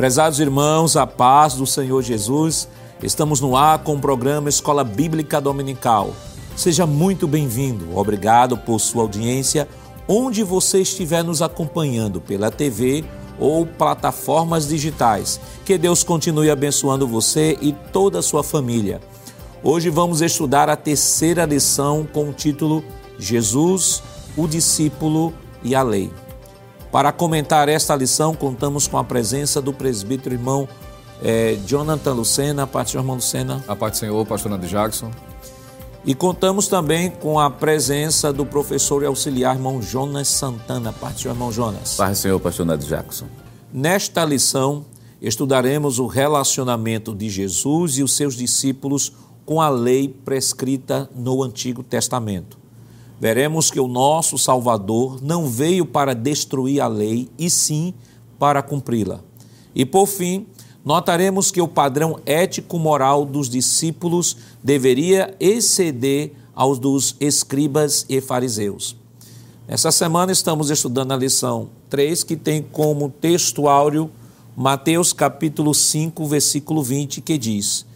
Prezados irmãos, a paz do Senhor Jesus, estamos no ar com o programa Escola Bíblica Dominical. Seja muito bem-vindo, obrigado por sua audiência, onde você estiver nos acompanhando pela TV ou plataformas digitais. Que Deus continue abençoando você e toda a sua família. Hoje vamos estudar a terceira lição com o título Jesus, o discípulo e a lei. Para comentar esta lição, contamos com a presença do presbítero irmão é, Jonathan Lucena. A parte do irmão Lucena. A parte do Senhor, pastor Nando Jackson. E contamos também com a presença do professor e auxiliar irmão Jonas Santana. A parte do irmão Jonas. Pai Senhor, pastor Nando Jackson. Nesta lição, estudaremos o relacionamento de Jesus e os seus discípulos com a lei prescrita no Antigo Testamento veremos que o nosso Salvador não veio para destruir a lei, e sim para cumpri-la. E por fim, notaremos que o padrão ético-moral dos discípulos deveria exceder aos dos escribas e fariseus. Essa semana estamos estudando a lição 3, que tem como texto áureo Mateus capítulo 5, versículo 20, que diz: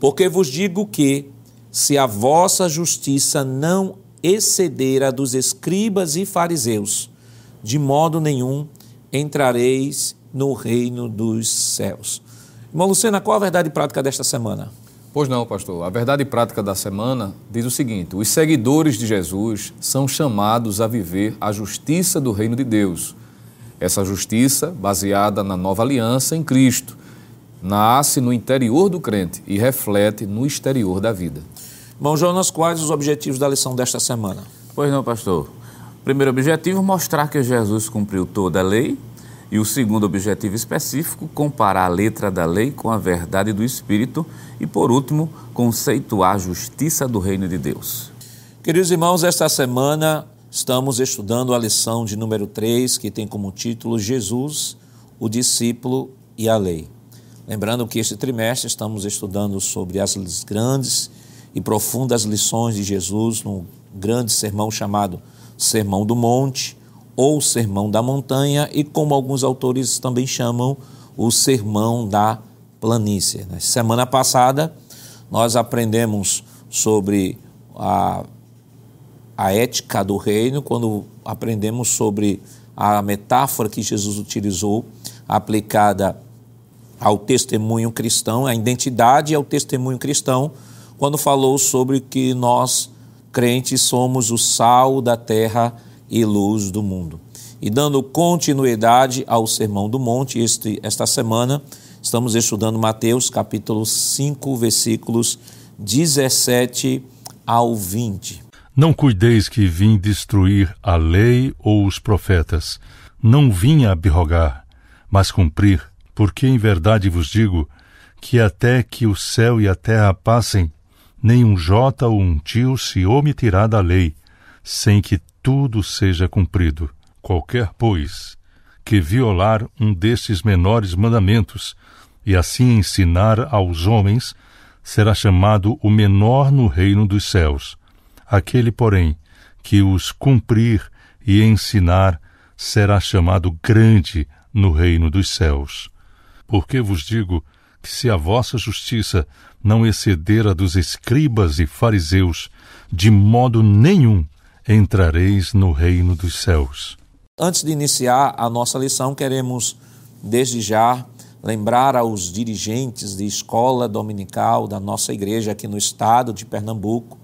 Porque vos digo que, se a vossa justiça não exceder a dos escribas e fariseus, de modo nenhum entrareis no reino dos céus. Irmão Lucena, qual a verdade prática desta semana? Pois não, pastor. A verdade prática da semana diz o seguinte: os seguidores de Jesus são chamados a viver a justiça do reino de Deus. Essa justiça, baseada na nova aliança em Cristo, nasce no interior do crente e reflete no exterior da vida. Irmão Jonas, quais os objetivos da lição desta semana? Pois não, pastor. Primeiro objetivo, mostrar que Jesus cumpriu toda a lei. E o segundo objetivo específico, comparar a letra da lei com a verdade do Espírito. E por último, conceituar a justiça do reino de Deus. Queridos irmãos, esta semana estamos estudando a lição de número 3, que tem como título Jesus, o discípulo e a lei. Lembrando que este trimestre estamos estudando sobre as grandes e profundas lições de Jesus no grande sermão chamado Sermão do Monte ou Sermão da Montanha e como alguns autores também chamam o Sermão da Planície. Na semana passada nós aprendemos sobre a, a ética do reino, quando aprendemos sobre a metáfora que Jesus utilizou aplicada ao testemunho cristão, a identidade ao testemunho cristão, quando falou sobre que nós, crentes, somos o sal da terra e luz do mundo. E dando continuidade ao Sermão do Monte, este, esta semana estamos estudando Mateus capítulo 5, versículos 17 ao 20. Não cuideis que vim destruir a lei ou os profetas. Não vim abrogar, mas cumprir. Porque em verdade vos digo que até que o céu e a terra passem, nem um jota ou um tio se omitirá da lei, sem que tudo seja cumprido. Qualquer, pois, que violar um destes menores mandamentos, e assim ensinar aos homens, será chamado o menor no reino dos céus. Aquele, porém, que os cumprir e ensinar, será chamado grande no reino dos céus. Porque vos digo que se a vossa justiça não exceder a dos escribas e fariseus, de modo nenhum entrareis no reino dos céus. Antes de iniciar a nossa lição, queremos, desde já, lembrar aos dirigentes de escola dominical da nossa igreja aqui no estado de Pernambuco,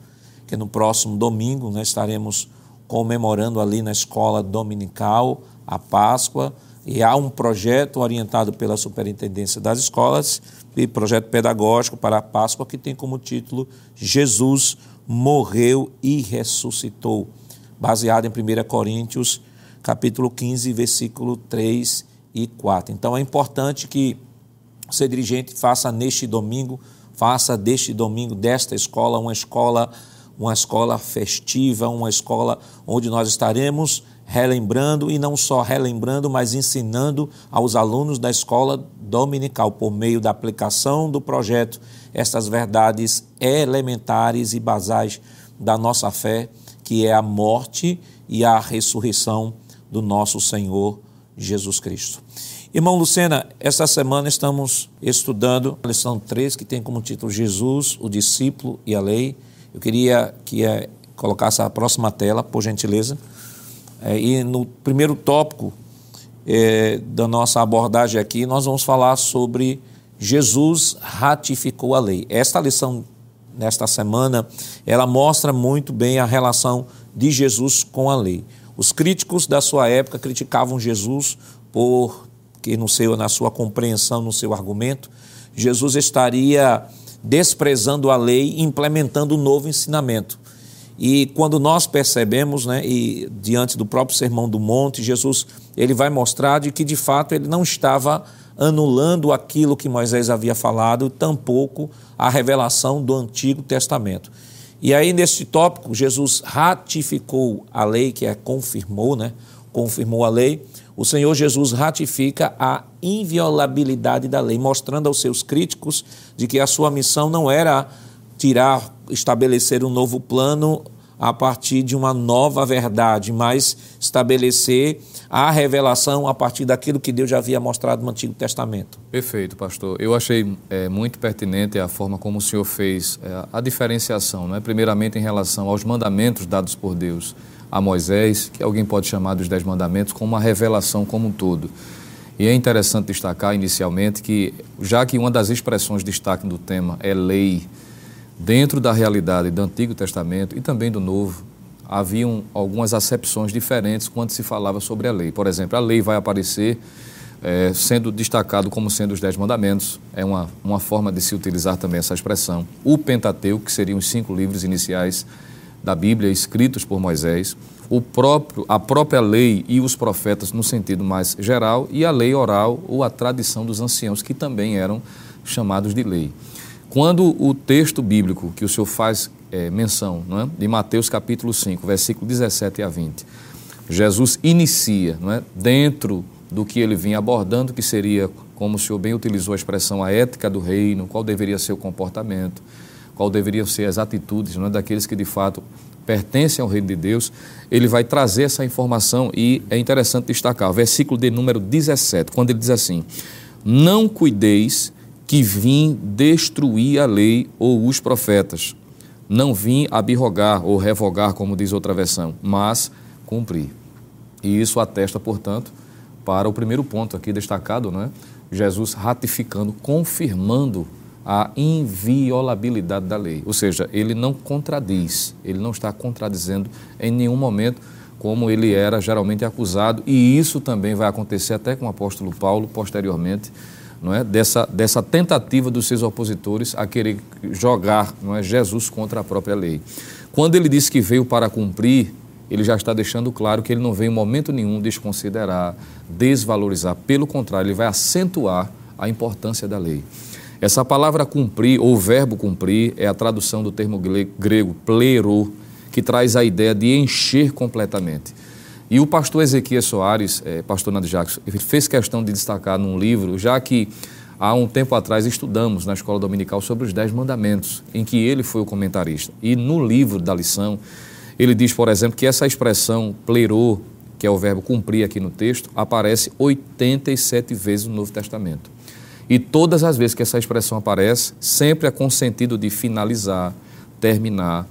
que no próximo domingo nós estaremos comemorando ali na escola dominical a Páscoa e há um projeto orientado pela Superintendência das Escolas e projeto pedagógico para a Páscoa que tem como título Jesus morreu e ressuscitou, baseado em 1 Coríntios, capítulo 15, versículo 3 e 4. Então é importante que o dirigente faça neste domingo, faça deste domingo desta escola uma escola uma escola festiva, uma escola onde nós estaremos relembrando e não só relembrando, mas ensinando aos alunos da escola dominical, por meio da aplicação do projeto, estas verdades elementares e basais da nossa fé, que é a morte e a ressurreição do nosso Senhor Jesus Cristo. Irmão Lucena, esta semana estamos estudando a lição 3, que tem como título Jesus, o discípulo e a lei. Eu queria que é, colocasse a próxima tela, por gentileza. É, e no primeiro tópico é, da nossa abordagem aqui, nós vamos falar sobre Jesus ratificou a lei. Esta lição, nesta semana, ela mostra muito bem a relação de Jesus com a lei. Os críticos da sua época criticavam Jesus por que no seu na sua compreensão, no seu argumento, Jesus estaria desprezando a lei e implementando um novo ensinamento. E quando nós percebemos, né, e diante do próprio Sermão do Monte, Jesus ele vai mostrar de que de fato ele não estava anulando aquilo que Moisés havia falado, tampouco a revelação do Antigo Testamento. E aí, neste tópico, Jesus ratificou a lei, que é confirmou, né? Confirmou a lei. O Senhor Jesus ratifica a inviolabilidade da lei, mostrando aos seus críticos de que a sua missão não era tirar, estabelecer um novo plano a partir de uma nova verdade, mas estabelecer a revelação a partir daquilo que Deus já havia mostrado no Antigo Testamento. Perfeito, pastor. Eu achei é, muito pertinente a forma como o senhor fez é, a diferenciação, né? primeiramente em relação aos mandamentos dados por Deus a Moisés, que alguém pode chamar dos Dez Mandamentos, como uma revelação como um todo. E é interessante destacar inicialmente que, já que uma das expressões de destaque do tema é lei, dentro da realidade do Antigo Testamento e também do Novo, haviam algumas acepções diferentes quando se falava sobre a lei. Por exemplo, a lei vai aparecer é, sendo destacado como sendo os Dez Mandamentos, é uma, uma forma de se utilizar também essa expressão. O Pentateuco, que seriam os cinco livros iniciais da Bíblia escritos por Moisés, o próprio, a própria lei e os profetas no sentido mais geral, e a lei oral ou a tradição dos anciãos, que também eram chamados de lei. Quando o texto bíblico que o senhor faz é, menção, não é? de Mateus capítulo 5, versículo 17 a 20, Jesus inicia, não é? dentro do que ele vinha abordando, que seria, como o senhor bem utilizou a expressão, a ética do reino, qual deveria ser o comportamento, qual deveriam ser as atitudes não é? daqueles que de fato pertencem ao reino de Deus, ele vai trazer essa informação e é interessante destacar, o versículo de número 17, quando ele diz assim: Não cuideis que vim destruir a lei ou os profetas. Não vim abirrogar ou revogar, como diz outra versão, mas cumprir. E isso atesta, portanto, para o primeiro ponto aqui destacado, não é? Jesus ratificando, confirmando a inviolabilidade da lei. Ou seja, ele não contradiz, ele não está contradizendo em nenhum momento como ele era geralmente acusado, e isso também vai acontecer até com o apóstolo Paulo posteriormente, não é? dessa, dessa tentativa dos seus opositores a querer jogar não é? Jesus contra a própria lei. Quando ele diz que veio para cumprir, ele já está deixando claro que ele não veio em momento nenhum desconsiderar, desvalorizar. Pelo contrário, ele vai acentuar a importância da lei. Essa palavra cumprir, ou verbo cumprir, é a tradução do termo grego plero, que traz a ideia de encher completamente. E o pastor Ezequiel Soares, é, pastor Nando Jacques, fez questão de destacar num livro, já que há um tempo atrás estudamos na escola dominical sobre os Dez Mandamentos, em que ele foi o comentarista. E no livro da lição, ele diz, por exemplo, que essa expressão plerou, que é o verbo cumprir aqui no texto, aparece 87 vezes no Novo Testamento. E todas as vezes que essa expressão aparece, sempre é com sentido de finalizar, terminar,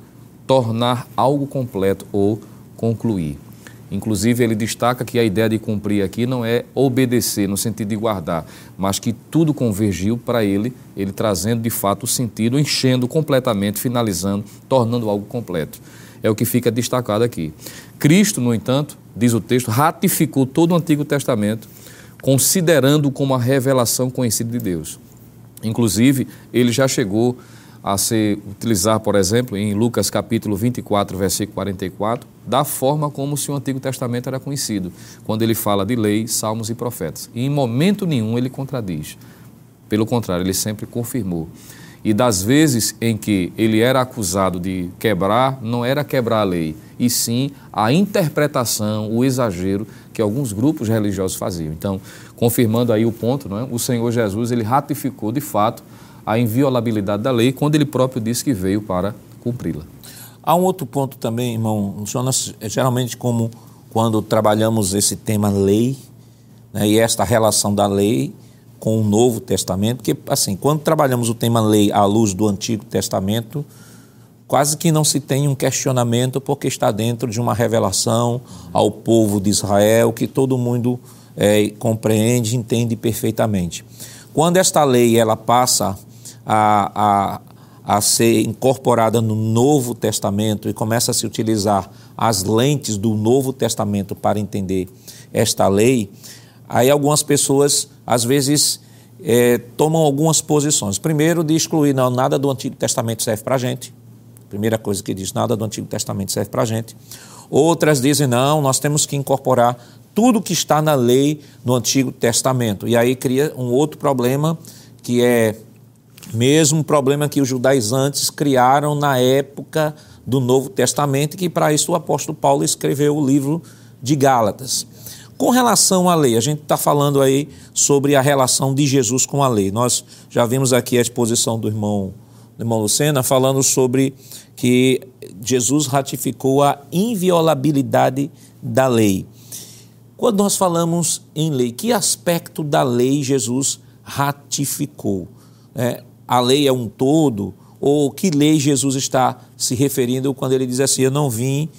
tornar algo completo ou concluir. Inclusive, ele destaca que a ideia de cumprir aqui não é obedecer no sentido de guardar, mas que tudo convergiu para ele, ele trazendo de fato o sentido, enchendo completamente, finalizando, tornando algo completo. É o que fica destacado aqui. Cristo, no entanto, diz o texto, ratificou todo o Antigo Testamento, considerando como a revelação conhecida de Deus. Inclusive, ele já chegou a se utilizar, por exemplo, em Lucas capítulo 24, versículo 44, da forma como se o Antigo Testamento era conhecido, quando ele fala de lei, salmos e profetas. E em momento nenhum ele contradiz. Pelo contrário, ele sempre confirmou. E das vezes em que ele era acusado de quebrar, não era quebrar a lei, e sim a interpretação, o exagero que alguns grupos religiosos faziam. Então, confirmando aí o ponto, não é? o Senhor Jesus ele ratificou de fato a inviolabilidade da lei, quando ele próprio disse que veio para cumpri-la. Há um outro ponto também, irmão, nós, geralmente como quando trabalhamos esse tema lei, né, e esta relação da lei com o Novo Testamento, porque, assim, quando trabalhamos o tema lei à luz do Antigo Testamento, quase que não se tem um questionamento, porque está dentro de uma revelação ao povo de Israel que todo mundo é, compreende, entende perfeitamente. Quando esta lei ela passa a, a, a ser incorporada no Novo Testamento e começa a se utilizar as lentes do Novo Testamento para entender esta lei, aí algumas pessoas às vezes é, tomam algumas posições. Primeiro, de excluir, não, nada do Antigo Testamento serve para a gente. Primeira coisa que diz, nada do Antigo Testamento serve para a gente. Outras dizem, não, nós temos que incorporar tudo que está na lei do Antigo Testamento. E aí cria um outro problema, que é mesmo problema que os judaizantes criaram na época do Novo Testamento, que para isso o apóstolo Paulo escreveu o livro de Gálatas. Com relação à lei, a gente está falando aí sobre a relação de Jesus com a lei. Nós já vimos aqui a exposição do irmão, do irmão Lucena falando sobre que Jesus ratificou a inviolabilidade da lei. Quando nós falamos em lei, que aspecto da lei Jesus ratificou? É, a lei é um todo? Ou que lei Jesus está se referindo quando ele diz assim: Eu não vim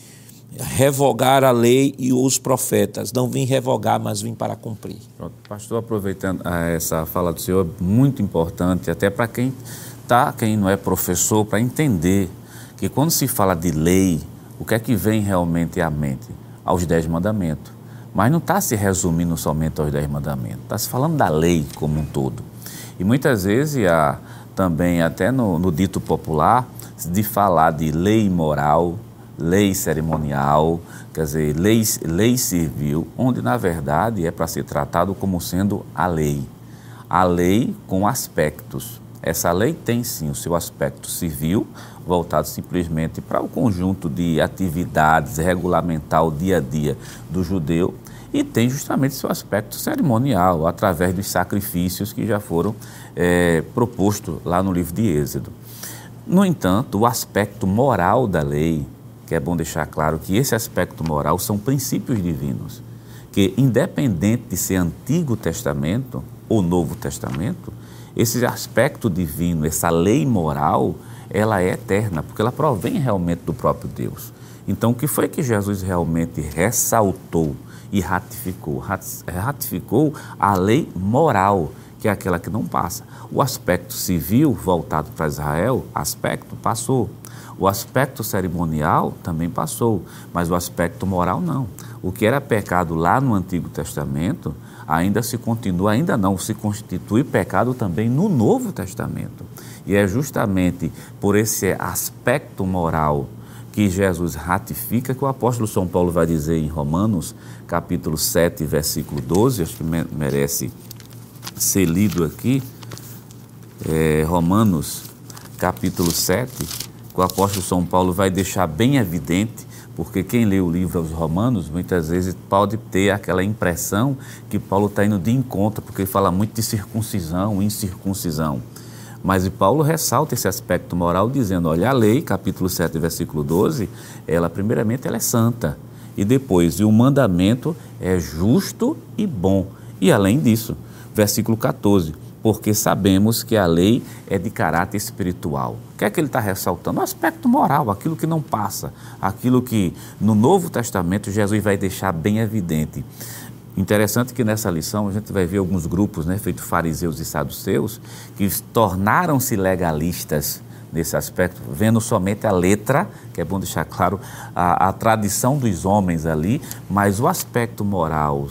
revogar a lei e os profetas. Não vim revogar, mas vim para cumprir. Pastor, aproveitando ah, essa fala do senhor, muito importante, até para quem tá, quem não é professor, para entender que quando se fala de lei, o que é que vem realmente à mente? Aos dez mandamentos. Mas não está se resumindo somente aos dez mandamentos, está se falando da lei como um todo. E muitas vezes, há, também até no, no dito popular, de falar de lei moral, lei cerimonial, quer dizer, lei, lei civil, onde na verdade é para ser tratado como sendo a lei. A lei com aspectos. Essa lei tem sim o seu aspecto civil, voltado simplesmente para o conjunto de atividades, regulamentar o dia a dia do judeu, e tem justamente seu aspecto cerimonial, através dos sacrifícios que já foram é, propostos lá no livro de Êxodo. No entanto, o aspecto moral da lei, que é bom deixar claro que esse aspecto moral são princípios divinos, que independente de ser Antigo Testamento ou Novo Testamento, esse aspecto divino, essa lei moral, ela é eterna, porque ela provém realmente do próprio Deus. Então, o que foi que Jesus realmente ressaltou e ratificou? Ratificou a lei moral, que é aquela que não passa. O aspecto civil voltado para Israel, aspecto passou. O aspecto cerimonial também passou, mas o aspecto moral não. O que era pecado lá no Antigo Testamento ainda se continua, ainda não, se constitui pecado também no Novo Testamento. E é justamente por esse aspecto moral que Jesus ratifica, que o apóstolo São Paulo vai dizer em Romanos, capítulo 7, versículo 12, acho que merece ser lido aqui. É, Romanos, capítulo 7, que o apóstolo São Paulo vai deixar bem evidente, porque quem lê o livro aos Romanos muitas vezes pode ter aquela impressão que Paulo está indo de encontro, porque ele fala muito de circuncisão, incircuncisão. Mas Paulo ressalta esse aspecto moral dizendo, olha, a lei, capítulo 7, versículo 12, ela primeiramente ela é santa, e depois, e o mandamento é justo e bom. E além disso, versículo 14, porque sabemos que a lei é de caráter espiritual. O que é que ele está ressaltando? O aspecto moral, aquilo que não passa, aquilo que no Novo Testamento Jesus vai deixar bem evidente. Interessante que nessa lição a gente vai ver alguns grupos, né, feito fariseus e saduceus, que tornaram-se legalistas nesse aspecto, vendo somente a letra, que é bom deixar claro, a, a tradição dos homens ali, mas o aspecto moral,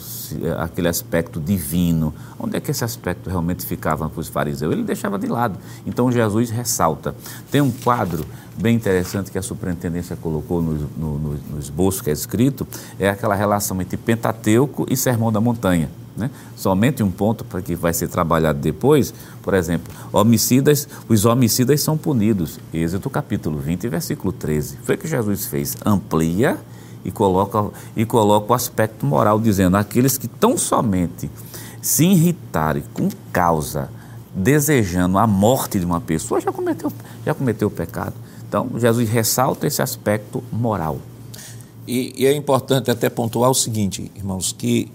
aquele aspecto divino, onde é que esse aspecto realmente ficava para os fariseus? Ele deixava de lado. Então Jesus ressalta. Tem um quadro bem interessante que a superintendência colocou no, no, no esboço que é escrito, é aquela relação entre Pentateuco e Sermão da Montanha. Né? Somente um ponto para que vai ser trabalhado depois, por exemplo, homicidas, os homicidas são punidos. Êxodo capítulo 20, versículo 13. Foi o que Jesus fez, amplia e coloca, e coloca o aspecto moral, dizendo aqueles que tão somente se irritarem com causa, desejando a morte de uma pessoa, já cometeu, já cometeu o pecado. Então, Jesus ressalta esse aspecto moral. E, e é importante até pontuar o seguinte, irmãos, que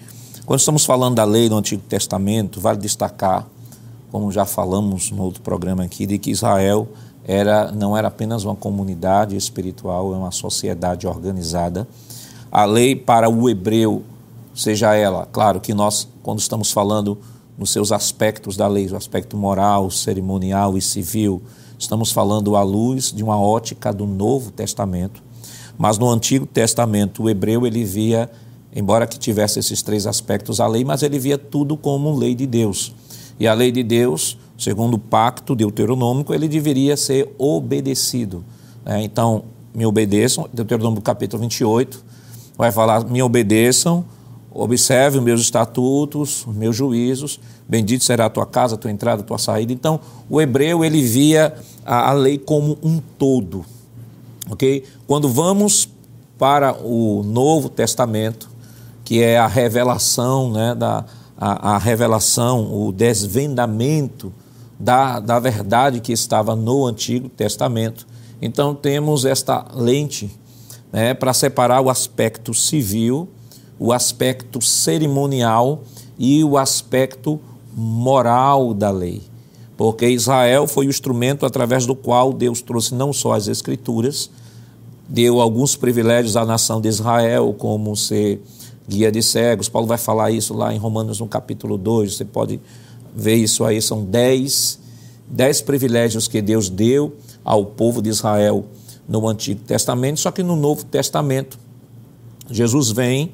Quando estamos falando da lei do Antigo Testamento, vale destacar, como já falamos no outro programa aqui, de que Israel era, não era apenas uma comunidade espiritual, é uma sociedade organizada. A lei para o hebreu, seja ela, claro que nós, quando estamos falando nos seus aspectos da lei, o aspecto moral, cerimonial e civil, estamos falando à luz de uma ótica do Novo Testamento. Mas no Antigo Testamento, o hebreu ele via, embora que tivesse esses três aspectos a lei, mas ele via tudo como lei de Deus. E a lei de Deus segundo o pacto deuteronômico, ele deveria ser obedecido. É, então, me obedeçam, Deuteronômio capítulo 28, vai falar: me obedeçam, observe os meus estatutos, os meus juízos, bendito será a tua casa, a tua entrada, a tua saída. Então, o hebreu, ele via a, a lei como um todo. Ok? Quando vamos para o Novo Testamento, que é a revelação, né, da, a, a revelação, o desvendamento da, da verdade que estava no Antigo Testamento. Então temos esta lente né, para separar o aspecto civil, o aspecto cerimonial e o aspecto moral da lei. Porque Israel foi o instrumento através do qual Deus trouxe não só as Escrituras, deu alguns privilégios à nação de Israel, como ser guia de cegos. Paulo vai falar isso lá em Romanos no capítulo 2. Você pode ver isso aí, são dez, dez privilégios que Deus deu ao povo de Israel no Antigo Testamento, só que no Novo Testamento, Jesus vem,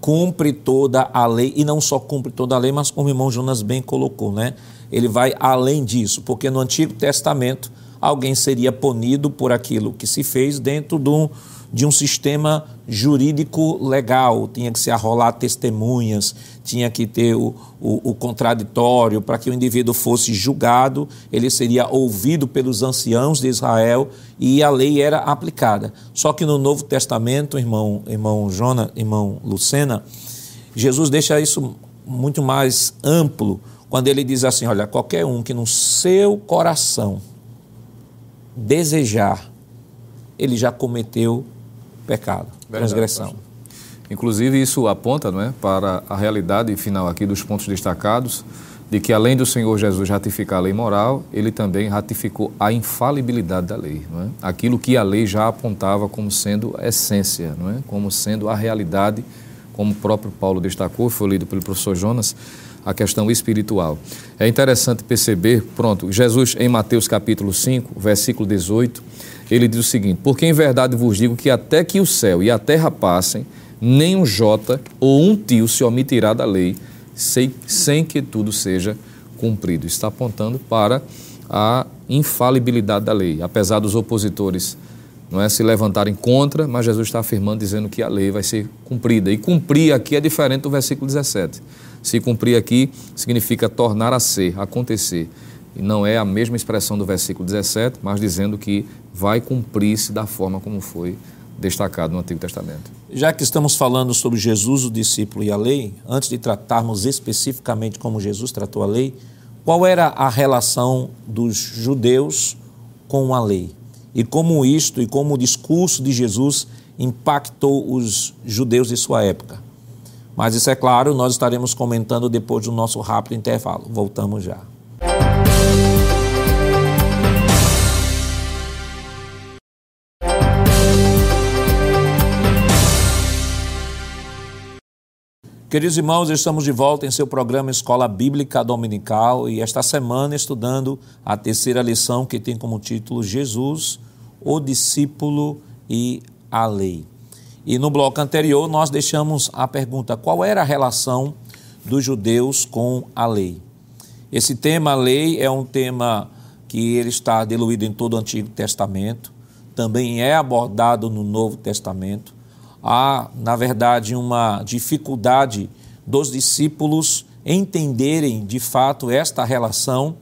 cumpre toda a lei, e não só cumpre toda a lei, mas como o irmão Jonas bem colocou, né? Ele vai além disso, porque no Antigo Testamento alguém seria punido por aquilo que se fez dentro de um de um sistema jurídico legal, tinha que se arrolar testemunhas, tinha que ter o, o, o contraditório para que o indivíduo fosse julgado, ele seria ouvido pelos anciãos de Israel e a lei era aplicada. Só que no Novo Testamento, irmão, irmão Jona, irmão Lucena, Jesus deixa isso muito mais amplo quando ele diz assim: olha, qualquer um que no seu coração desejar, ele já cometeu pecado, Verdade, transgressão. Pastor. Inclusive, isso aponta não é, para a realidade final aqui dos pontos destacados, de que além do Senhor Jesus ratificar a lei moral, ele também ratificou a infalibilidade da lei. Não é? Aquilo que a lei já apontava como sendo a essência, não é? como sendo a realidade, como o próprio Paulo destacou, foi lido pelo professor Jonas, a questão espiritual. É interessante perceber, pronto, Jesus em Mateus capítulo 5, versículo 18, ele diz o seguinte: Porque em verdade vos digo que até que o céu e a terra passem, nem um jota ou um tio se omitirá da lei, sem, sem que tudo seja cumprido. Está apontando para a infalibilidade da lei, apesar dos opositores não é se levantarem contra, mas Jesus está afirmando dizendo que a lei vai ser cumprida. E cumprir aqui é diferente do versículo 17. Se cumprir aqui significa tornar a ser, acontecer. E não é a mesma expressão do versículo 17, mas dizendo que vai cumprir-se da forma como foi destacado no Antigo Testamento. Já que estamos falando sobre Jesus, o discípulo e a lei, antes de tratarmos especificamente como Jesus tratou a lei, qual era a relação dos judeus com a lei? E como isto e como o discurso de Jesus impactou os judeus de sua época? Mas isso é claro, nós estaremos comentando depois do nosso rápido intervalo. Voltamos já. Queridos irmãos, estamos de volta em seu programa Escola Bíblica Dominical e esta semana estudando a terceira lição que tem como título Jesus, o discípulo e a lei. E no bloco anterior nós deixamos a pergunta: qual era a relação dos judeus com a lei? Esse tema, a lei, é um tema que ele está diluído em todo o Antigo Testamento, também é abordado no Novo Testamento há, na verdade, uma dificuldade dos discípulos entenderem de fato esta relação,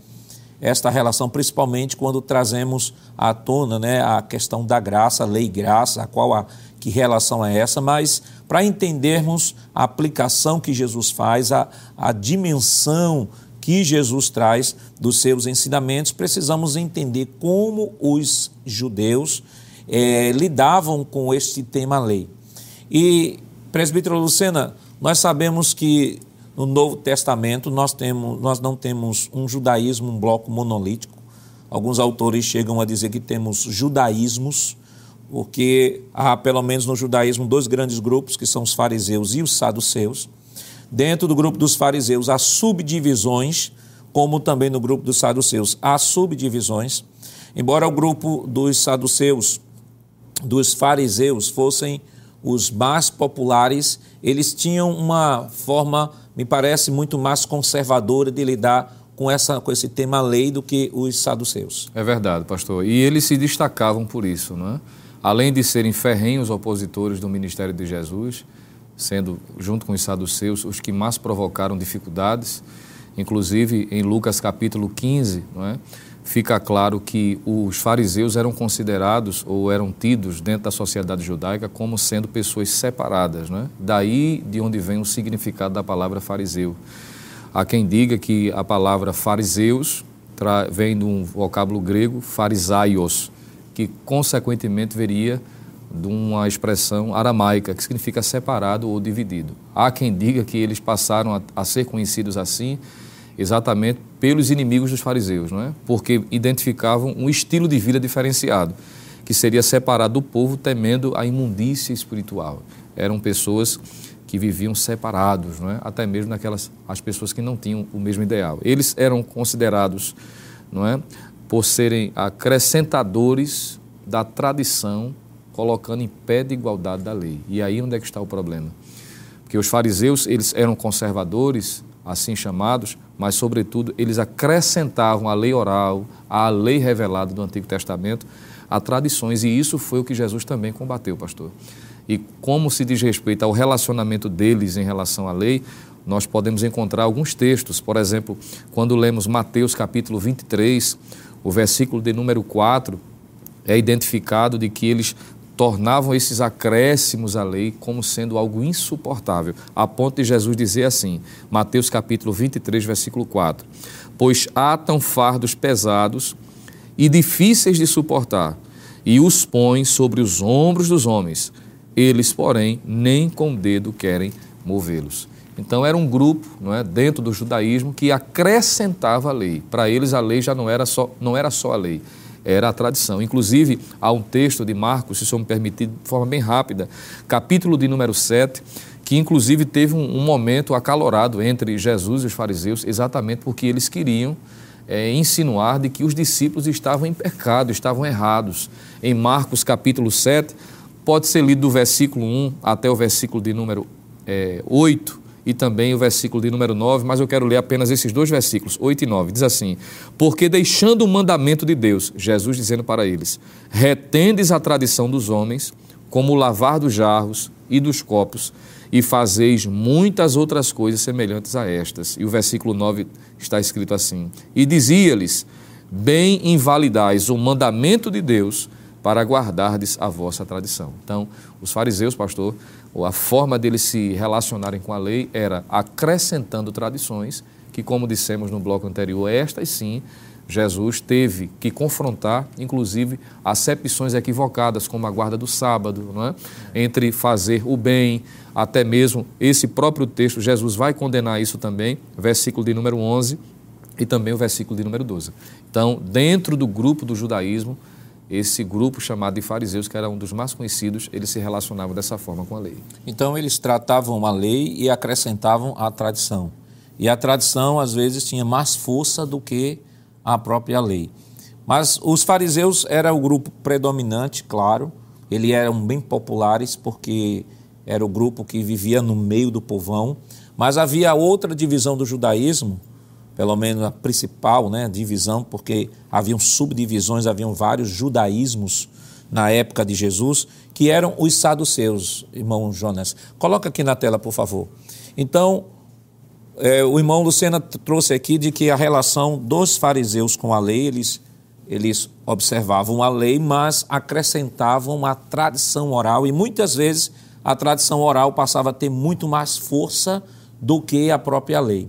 esta relação principalmente quando trazemos à tona né, a questão da graça, lei e graça, a qual a, que relação é essa, mas para entendermos a aplicação que Jesus faz, a, a dimensão que Jesus traz dos seus ensinamentos, precisamos entender como os judeus é, lidavam com este tema lei. E, presbítero Lucena, nós sabemos que no Novo Testamento nós, temos, nós não temos um judaísmo, um bloco monolítico. Alguns autores chegam a dizer que temos judaísmos, porque há, pelo menos no judaísmo, dois grandes grupos, que são os fariseus e os saduceus. Dentro do grupo dos fariseus há subdivisões, como também no grupo dos saduceus há subdivisões. Embora o grupo dos saduceus, dos fariseus, fossem os mais populares, eles tinham uma forma, me parece, muito mais conservadora de lidar com, essa, com esse tema lei do que os saduceus. É verdade, pastor. E eles se destacavam por isso, não é? Além de serem ferrenhos opositores do ministério de Jesus, sendo, junto com os saduceus, os que mais provocaram dificuldades, inclusive em Lucas capítulo 15, não é? Fica claro que os fariseus eram considerados ou eram tidos dentro da sociedade judaica como sendo pessoas separadas. Né? Daí de onde vem o significado da palavra fariseu. Há quem diga que a palavra fariseus vem de um vocábulo grego farisaios, que consequentemente veria de uma expressão aramaica que significa separado ou dividido. Há quem diga que eles passaram a, a ser conhecidos assim exatamente pelos inimigos dos fariseus, não é? Porque identificavam um estilo de vida diferenciado, que seria separado do povo temendo a imundícia espiritual. Eram pessoas que viviam separados, não é? Até mesmo naquelas as pessoas que não tinham o mesmo ideal. Eles eram considerados, não é, por serem acrescentadores da tradição, colocando em pé de igualdade da lei. E aí onde é que está o problema? Porque os fariseus, eles eram conservadores, assim chamados, mas, sobretudo, eles acrescentavam à lei oral, à lei revelada do Antigo Testamento, a tradições, e isso foi o que Jesus também combateu, pastor. E como se diz respeito ao relacionamento deles em relação à lei, nós podemos encontrar alguns textos, por exemplo, quando lemos Mateus capítulo 23, o versículo de número 4, é identificado de que eles tornavam esses acréscimos à lei como sendo algo insuportável, a ponto de Jesus dizer assim, Mateus capítulo 23, versículo 4: Pois atam fardos pesados e difíceis de suportar, e os põem sobre os ombros dos homens. Eles, porém, nem com o dedo querem movê-los. Então era um grupo, não é, dentro do judaísmo que acrescentava a lei. Para eles a lei já não era só não era só a lei, era a tradição. Inclusive, há um texto de Marcos, se o senhor me permitir, de forma bem rápida, capítulo de número 7, que inclusive teve um, um momento acalorado entre Jesus e os fariseus, exatamente porque eles queriam é, insinuar de que os discípulos estavam em pecado, estavam errados. Em Marcos capítulo 7, pode ser lido do versículo 1 até o versículo de número é, 8, e também o versículo de número 9, mas eu quero ler apenas esses dois versículos, 8 e 9. Diz assim: Porque deixando o mandamento de Deus, Jesus dizendo para eles: retendes a tradição dos homens, como o lavar dos jarros e dos copos, e fazeis muitas outras coisas semelhantes a estas. E o versículo 9 está escrito assim: E dizia-lhes: Bem invalidais o mandamento de Deus para guardardes a vossa tradição. Então, os fariseus, pastor, ou a forma deles se relacionarem com a lei era acrescentando tradições que, como dissemos no bloco anterior, estas sim Jesus teve que confrontar, inclusive, acepções equivocadas, como a guarda do sábado, não é? entre fazer o bem, até mesmo esse próprio texto, Jesus vai condenar isso também, versículo de número 11 e também o versículo de número 12. Então, dentro do grupo do judaísmo, esse grupo chamado de fariseus, que era um dos mais conhecidos, eles se relacionavam dessa forma com a lei. Então eles tratavam a lei e acrescentavam a tradição. E a tradição, às vezes, tinha mais força do que a própria lei. Mas os fariseus era o grupo predominante, claro. Eles eram bem populares porque era o grupo que vivia no meio do povão. Mas havia outra divisão do judaísmo, pelo menos a principal né, divisão, porque haviam subdivisões, haviam vários judaísmos na época de Jesus, que eram os saduceus, irmão Jonas. Coloca aqui na tela, por favor. Então, é, o irmão Lucena trouxe aqui de que a relação dos fariseus com a lei, eles, eles observavam a lei, mas acrescentavam a tradição oral, e muitas vezes a tradição oral passava a ter muito mais força do que a própria lei.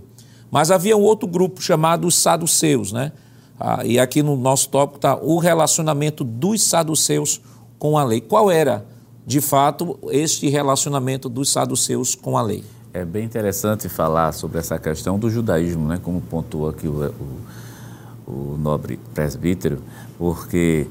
Mas havia um outro grupo chamado os saduceus, né? Ah, e aqui no nosso tópico está o relacionamento dos saduceus com a lei. Qual era, de fato, este relacionamento dos saduceus com a lei? É bem interessante falar sobre essa questão do judaísmo, né? como pontuou aqui o, o, o nobre presbítero, porque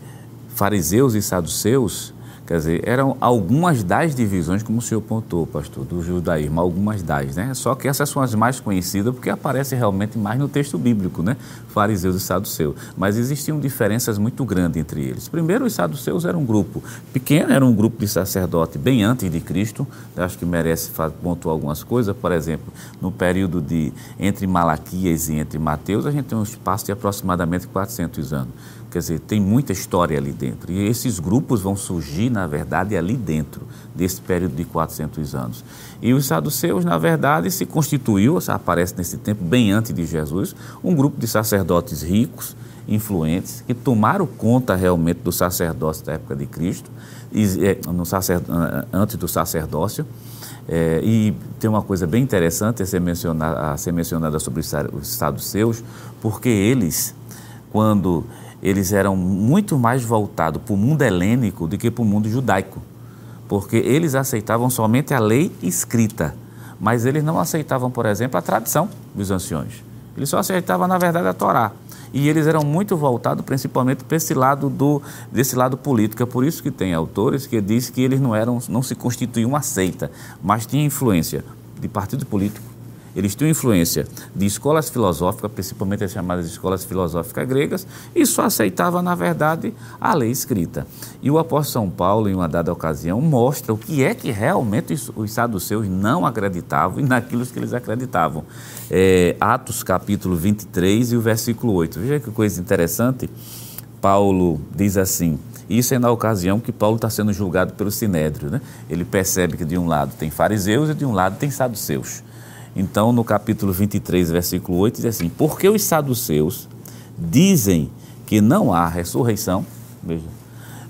fariseus e saduceus Quer dizer, eram algumas das divisões, como o senhor pontuou, pastor, do judaísmo, algumas das, né? Só que essas são as mais conhecidas porque aparecem realmente mais no texto bíblico, né? Fariseus e saduceus. Mas existiam diferenças muito grandes entre eles. Primeiro, os saduceus eram um grupo pequeno, era um grupo de sacerdote bem antes de Cristo. Acho que merece pontuar algumas coisas. Por exemplo, no período de entre Malaquias e entre Mateus, a gente tem um espaço de aproximadamente 400 anos. Quer dizer, tem muita história ali dentro. E esses grupos vão surgir, na verdade, ali dentro desse período de 400 anos. E os saduceus, na verdade, se constituiu, aparece nesse tempo, bem antes de Jesus, um grupo de sacerdotes ricos, influentes, que tomaram conta realmente do sacerdócio da época de Cristo, é, no antes do sacerdócio. É, e tem uma coisa bem interessante a ser mencionada, a ser mencionada sobre os saduceus, porque eles, quando eles eram muito mais voltados para o mundo helênico do que para o mundo judaico, porque eles aceitavam somente a lei escrita, mas eles não aceitavam, por exemplo, a tradição dos anciões. Eles só aceitavam, na verdade, a Torá. E eles eram muito voltados principalmente para esse lado do desse lado político. É por isso que tem autores que dizem que eles não eram não se constituíam uma seita, mas tinham influência de partido político, eles tinham influência de escolas filosóficas, principalmente as chamadas escolas filosóficas gregas, e só aceitava, na verdade, a lei escrita. E o apóstolo São Paulo, em uma dada ocasião, mostra o que é que realmente os saduceus não acreditavam e naquilo que eles acreditavam. É, Atos capítulo 23 e o versículo 8. Veja que coisa interessante. Paulo diz assim, isso é na ocasião que Paulo está sendo julgado pelo Sinédrio. Né? Ele percebe que de um lado tem fariseus e de um lado tem saduceus. Então, no capítulo 23, versículo 8, diz assim: Porque os saduceus dizem que não há ressurreição, veja,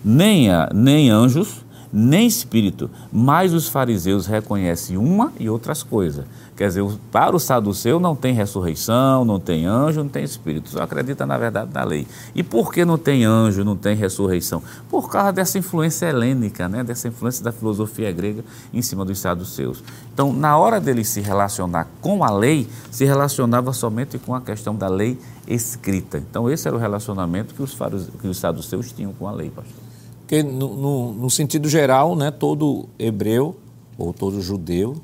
nem, há, nem anjos, nem espírito, mas os fariseus reconhecem uma e outras coisas. Quer dizer, para o saduceu não tem ressurreição, não tem anjo, não tem espírito, só acredita na verdade da lei. E por que não tem anjo, não tem ressurreição? Por causa dessa influência helênica, né? dessa influência da filosofia grega em cima dos saduceus. Então, na hora dele se relacionar com a lei, se relacionava somente com a questão da lei escrita. Então, esse era o relacionamento que os, que os saduceus tinham com a lei, pastor. Porque, no, no, no sentido geral, né, todo hebreu ou todo judeu,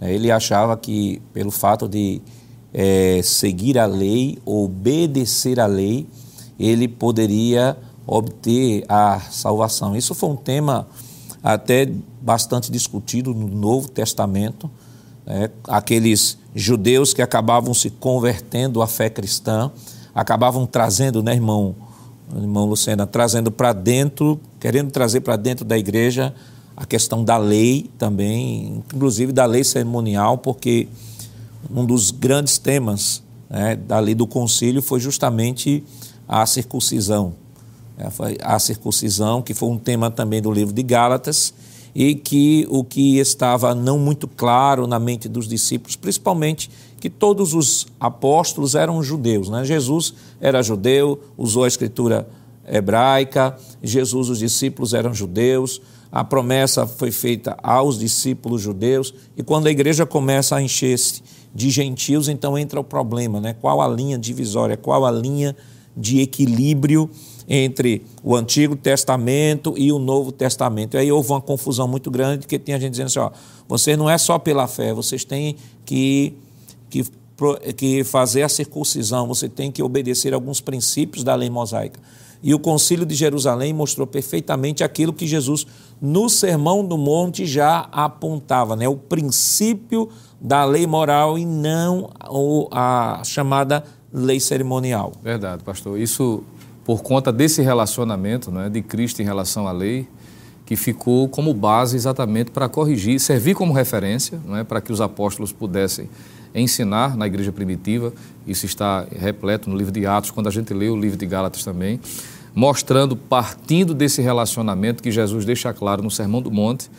né, ele achava que, pelo fato de é, seguir a lei, obedecer à lei, ele poderia obter a salvação. Isso foi um tema até bastante discutido no Novo Testamento. Né? Aqueles judeus que acabavam se convertendo à fé cristã, acabavam trazendo, né, irmão? Irmão Lucena, trazendo para dentro, querendo trazer para dentro da igreja a questão da lei também, inclusive da lei cerimonial, porque um dos grandes temas né, da lei do concílio foi justamente a circuncisão. É, a circuncisão, que foi um tema também do livro de Gálatas, e que o que estava não muito claro na mente dos discípulos, principalmente que todos os apóstolos eram judeus. Né? Jesus era judeu, usou a escritura hebraica, Jesus, os discípulos eram judeus, a promessa foi feita aos discípulos judeus, e quando a igreja começa a encher-se de gentios, então entra o problema, né? qual a linha divisória, qual a linha de equilíbrio entre o Antigo Testamento e o Novo Testamento. E aí houve uma confusão muito grande, porque tinha gente dizendo assim, ó, você não é só pela fé, vocês têm que que, que fazer a circuncisão, você tem que obedecer alguns princípios da lei mosaica. E o Concílio de Jerusalém mostrou perfeitamente aquilo que Jesus, no Sermão do Monte, já apontava, né? o princípio da lei moral e não a chamada lei cerimonial. Verdade, pastor. Isso por conta desse relacionamento né, de Cristo em relação à lei, que ficou como base exatamente para corrigir, servir como referência, não é, para que os apóstolos pudessem ensinar na igreja primitiva. Isso está repleto no livro de Atos, quando a gente lê o livro de Gálatas também, mostrando, partindo desse relacionamento que Jesus deixa claro no Sermão do Monte.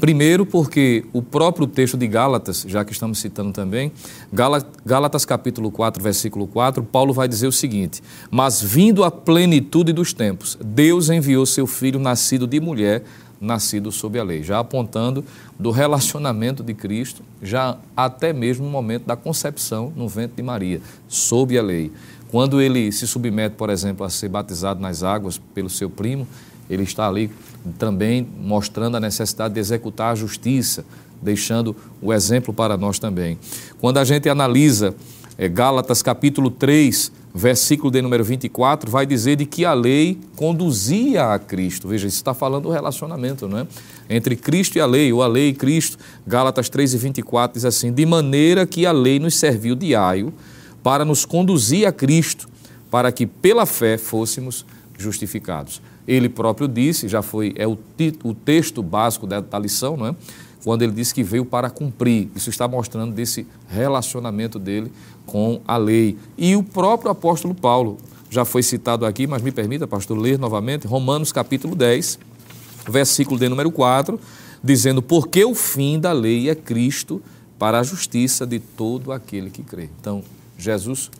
Primeiro, porque o próprio texto de Gálatas, já que estamos citando também, Gálatas capítulo 4, versículo 4, Paulo vai dizer o seguinte: Mas vindo a plenitude dos tempos, Deus enviou seu filho nascido de mulher nascido sob a lei, já apontando do relacionamento de Cristo, já até mesmo no momento da concepção no ventre de Maria, sob a lei. Quando ele se submete, por exemplo, a ser batizado nas águas pelo seu primo, ele está ali também mostrando a necessidade de executar a justiça, deixando o exemplo para nós também. Quando a gente analisa é, Gálatas capítulo 3, versículo de número 24, vai dizer de que a lei conduzia a Cristo. Veja, isso está falando do relacionamento, não é? Entre Cristo e a lei, ou a lei e Cristo. Gálatas 3 e 24 diz assim: De maneira que a lei nos serviu de aio para nos conduzir a Cristo, para que pela fé fôssemos justificados. Ele próprio disse, já foi, é o, o texto básico da, da lição, não é? quando ele disse que veio para cumprir. Isso está mostrando desse relacionamento dele com a lei. E o próprio apóstolo Paulo, já foi citado aqui, mas me permita, pastor, ler novamente, Romanos capítulo 10, versículo de número 4, dizendo: Porque o fim da lei é Cristo para a justiça de todo aquele que crê. Então, Jesus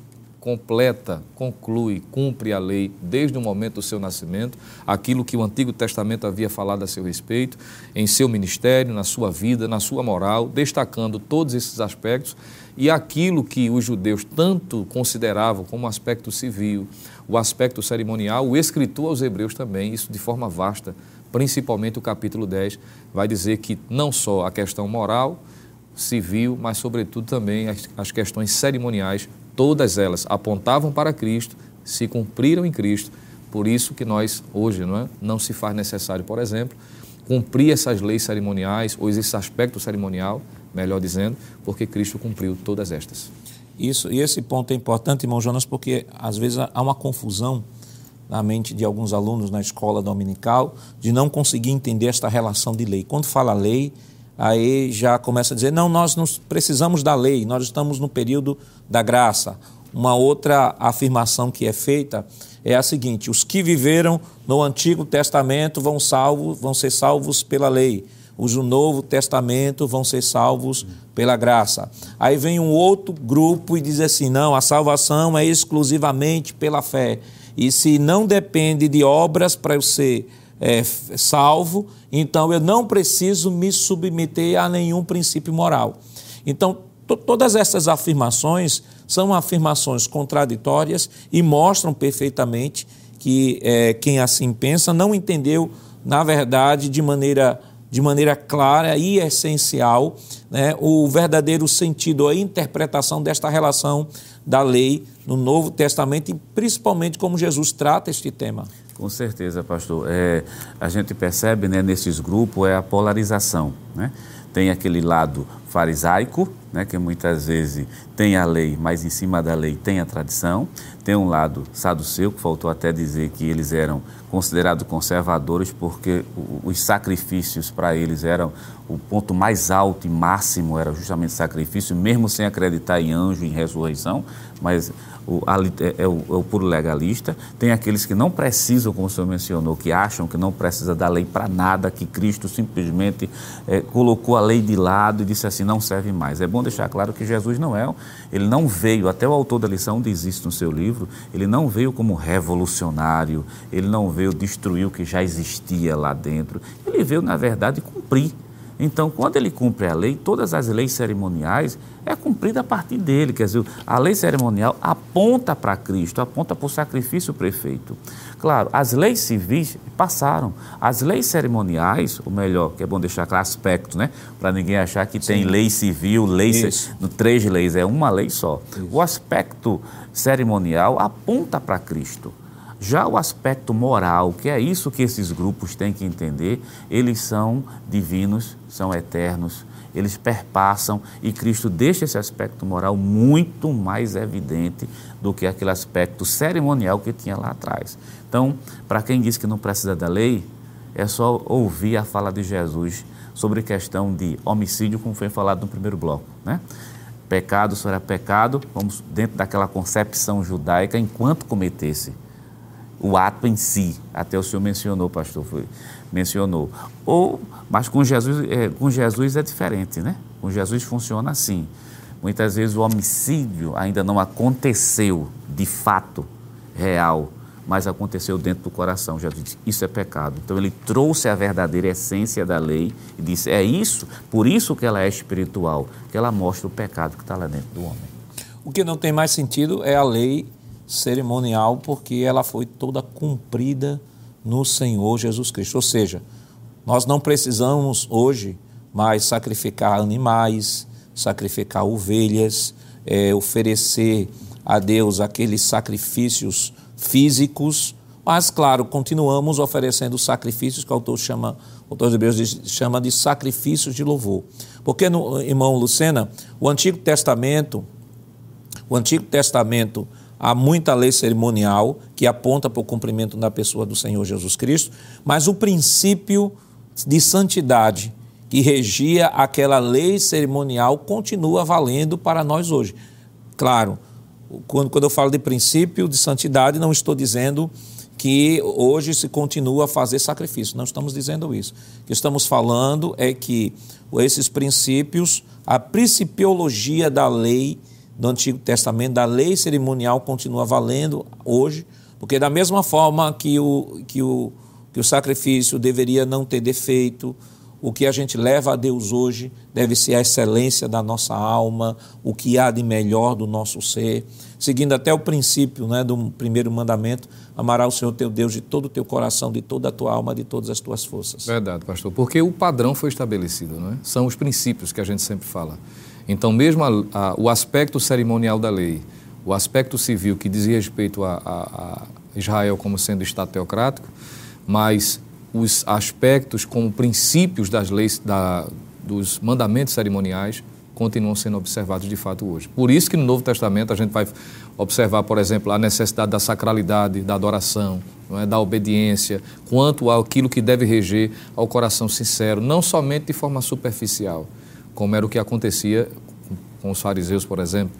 completa, conclui, cumpre a lei desde o momento do seu nascimento, aquilo que o Antigo Testamento havia falado a seu respeito, em seu ministério, na sua vida, na sua moral, destacando todos esses aspectos e aquilo que os judeus tanto consideravam como aspecto civil, o aspecto cerimonial, o escritor aos hebreus também, isso de forma vasta, principalmente o capítulo 10, vai dizer que não só a questão moral, civil, mas sobretudo também as, as questões cerimoniais todas elas apontavam para Cristo, se cumpriram em Cristo. Por isso que nós hoje não, é? não se faz necessário, por exemplo, cumprir essas leis cerimoniais ou esse aspecto cerimonial, melhor dizendo, porque Cristo cumpriu todas estas. Isso, e esse ponto é importante, irmão Jonas, porque às vezes há uma confusão na mente de alguns alunos na escola dominical de não conseguir entender esta relação de lei. Quando fala lei, aí já começa a dizer: não, nós não precisamos da lei, nós estamos no período da graça. Uma outra afirmação que é feita é a seguinte: os que viveram no Antigo Testamento vão, salvo, vão ser salvos pela lei. Os do Novo Testamento vão ser salvos pela graça. Aí vem um outro grupo e diz assim: não, a salvação é exclusivamente pela fé. E se não depende de obras para eu ser é, salvo, então eu não preciso me submeter a nenhum princípio moral. Então, todas essas afirmações são afirmações contraditórias e mostram perfeitamente que é, quem assim pensa não entendeu, na verdade, de maneira, de maneira clara e essencial né, o verdadeiro sentido, a interpretação desta relação da lei no Novo Testamento e principalmente como Jesus trata este tema. Com certeza, pastor. É, a gente percebe né, nesses grupos é a polarização. Né? Tem aquele lado farisaico, né, que muitas vezes tem a lei, mas em cima da lei tem a tradição. Tem um lado saduceu, que faltou até dizer que eles eram considerados conservadores porque os sacrifícios para eles eram o ponto mais alto e máximo era justamente sacrifício, mesmo sem acreditar em anjo, em ressurreição, mas o, é, é, o, é o puro legalista. Tem aqueles que não precisam, como o senhor mencionou, que acham que não precisa da lei para nada, que Cristo simplesmente é, colocou a lei de lado e disse assim, não serve mais. É bom deixar claro que Jesus não é, ele não veio, até o autor da lição diz isso no seu livro, ele não veio como revolucionário, ele não veio destruir o que já existia lá dentro, ele veio, na verdade, cumprir então, quando ele cumpre a lei, todas as leis cerimoniais é cumprida a partir dele. Quer dizer, a lei cerimonial aponta para Cristo, aponta para o sacrifício perfeito. Claro, as leis civis passaram. As leis cerimoniais, ou melhor, que é bom deixar claro, aspectos, né? Para ninguém achar que Sim. tem lei civil, lei ce... três leis, é uma lei só. Isso. O aspecto cerimonial aponta para Cristo. Já o aspecto moral, que é isso que esses grupos têm que entender, eles são divinos, são eternos, eles perpassam e Cristo deixa esse aspecto moral muito mais evidente do que aquele aspecto cerimonial que tinha lá atrás. Então, para quem diz que não precisa da lei, é só ouvir a fala de Jesus sobre questão de homicídio, como foi falado no primeiro bloco, né? Pecado será pecado, vamos dentro daquela concepção judaica, enquanto cometesse o ato em si, até o senhor mencionou, pastor, foi, mencionou. Ou, mas com Jesus, é, com Jesus é diferente, né? Com Jesus funciona assim. Muitas vezes o homicídio ainda não aconteceu de fato, real, mas aconteceu dentro do coração. Jesus disse, isso é pecado. Então ele trouxe a verdadeira essência da lei e disse, é isso, por isso que ela é espiritual, que ela mostra o pecado que está lá dentro do homem. O que não tem mais sentido é a lei cerimonial, porque ela foi toda cumprida no Senhor Jesus Cristo. Ou seja, nós não precisamos hoje mais sacrificar animais, sacrificar ovelhas, é, oferecer a Deus aqueles sacrifícios físicos, mas, claro, continuamos oferecendo sacrifícios que o autor chama, o autor de Hebreus chama de sacrifícios de louvor. Porque, no, irmão Lucena, o Antigo Testamento, o Antigo Testamento há muita lei cerimonial que aponta para o cumprimento da pessoa do Senhor Jesus Cristo, mas o princípio de santidade que regia aquela lei cerimonial continua valendo para nós hoje. Claro, quando, quando eu falo de princípio de santidade, não estou dizendo que hoje se continua a fazer sacrifício. Não estamos dizendo isso. O que estamos falando é que esses princípios, a principiologia da lei do Antigo Testamento, da lei cerimonial, continua valendo hoje, porque da mesma forma que o, que o, que o sacrifício deveria não ter defeito, o que a gente leva a Deus hoje deve ser a excelência da nossa alma, o que há de melhor do nosso ser, seguindo até o princípio né, do primeiro mandamento: amará o Senhor teu Deus de todo o teu coração, de toda a tua alma, de todas as tuas forças. Verdade, pastor, porque o padrão foi estabelecido, não é? são os princípios que a gente sempre fala. Então, mesmo a, a, o aspecto cerimonial da lei, o aspecto civil que dizia respeito a, a Israel como sendo Estado teocrático, mas os aspectos como princípios das leis, da, dos mandamentos cerimoniais, continuam sendo observados de fato hoje. Por isso que no Novo Testamento a gente vai observar, por exemplo, a necessidade da sacralidade, da adoração, é? da obediência, quanto àquilo que deve reger ao coração sincero, não somente de forma superficial, como era o que acontecia com os fariseus, por exemplo,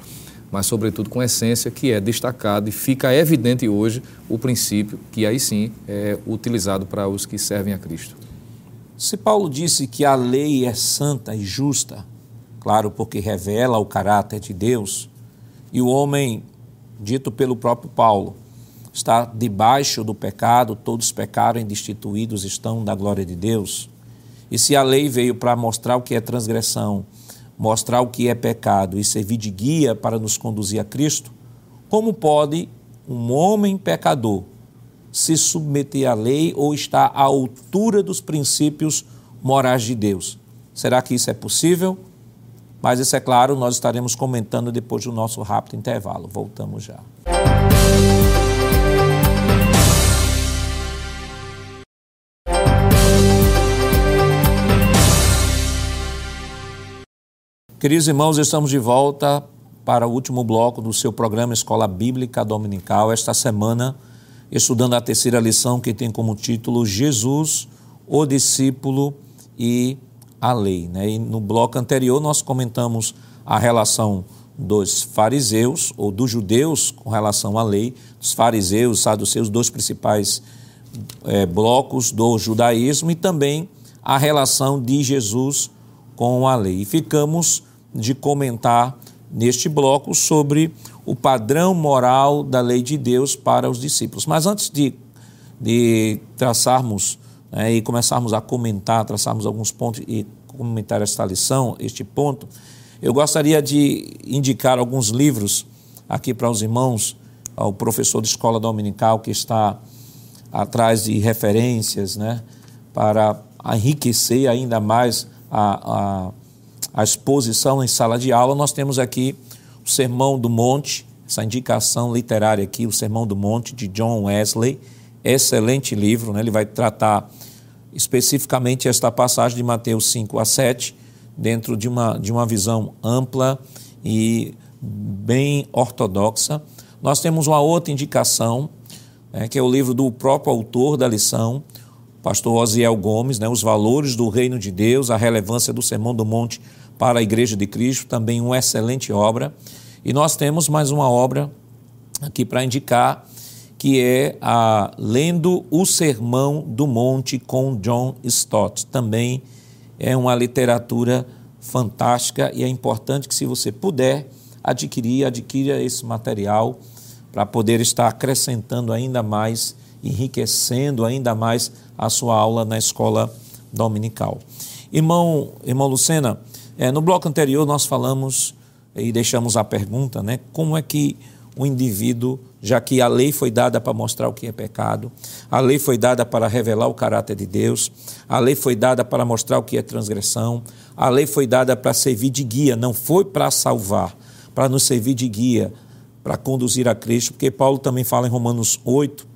mas sobretudo com essência que é destacado e fica evidente hoje o princípio que aí sim é utilizado para os que servem a Cristo. Se Paulo disse que a lei é santa e justa, claro, porque revela o caráter de Deus, e o homem, dito pelo próprio Paulo, está debaixo do pecado, todos pecaram e destituídos estão da glória de Deus. E se a lei veio para mostrar o que é transgressão, mostrar o que é pecado e servir de guia para nos conduzir a Cristo, como pode um homem pecador se submeter à lei ou estar à altura dos princípios morais de Deus? Será que isso é possível? Mas isso é claro, nós estaremos comentando depois do nosso rápido intervalo. Voltamos já. Queridos irmãos, estamos de volta para o último bloco do seu programa Escola Bíblica Dominical. Esta semana, estudando a terceira lição que tem como título Jesus, o discípulo e a lei. Né? E no bloco anterior, nós comentamos a relação dos fariseus ou dos judeus com relação à lei, dos fariseus, saduceus, dois principais é, blocos do judaísmo e também a relação de Jesus com a lei. E ficamos de comentar neste bloco sobre o padrão moral da lei de Deus para os discípulos. Mas antes de, de traçarmos né, e começarmos a comentar, traçarmos alguns pontos e comentar esta lição, este ponto, eu gostaria de indicar alguns livros aqui para os irmãos, ao professor de escola dominical que está atrás de referências, né, para enriquecer ainda mais a, a a exposição em sala de aula, nós temos aqui o Sermão do Monte, essa indicação literária aqui, o Sermão do Monte, de John Wesley. Excelente livro, né? ele vai tratar especificamente esta passagem de Mateus 5 a 7, dentro de uma, de uma visão ampla e bem ortodoxa. Nós temos uma outra indicação, né, que é o livro do próprio autor da lição, pastor Osiel Gomes, né, Os Valores do Reino de Deus, a relevância do Sermão do Monte para a Igreja de Cristo, também uma excelente obra. E nós temos mais uma obra aqui para indicar, que é a Lendo o Sermão do Monte com John Stott. Também é uma literatura fantástica e é importante que, se você puder adquirir, adquira esse material, para poder estar acrescentando ainda mais, enriquecendo ainda mais a sua aula na escola dominical. Irmão, irmão Lucena, é, no bloco anterior nós falamos e deixamos a pergunta, né? Como é que o indivíduo, já que a lei foi dada para mostrar o que é pecado, a lei foi dada para revelar o caráter de Deus, a lei foi dada para mostrar o que é transgressão, a lei foi dada para servir de guia, não foi para salvar, para nos servir de guia, para conduzir a Cristo, porque Paulo também fala em Romanos 8,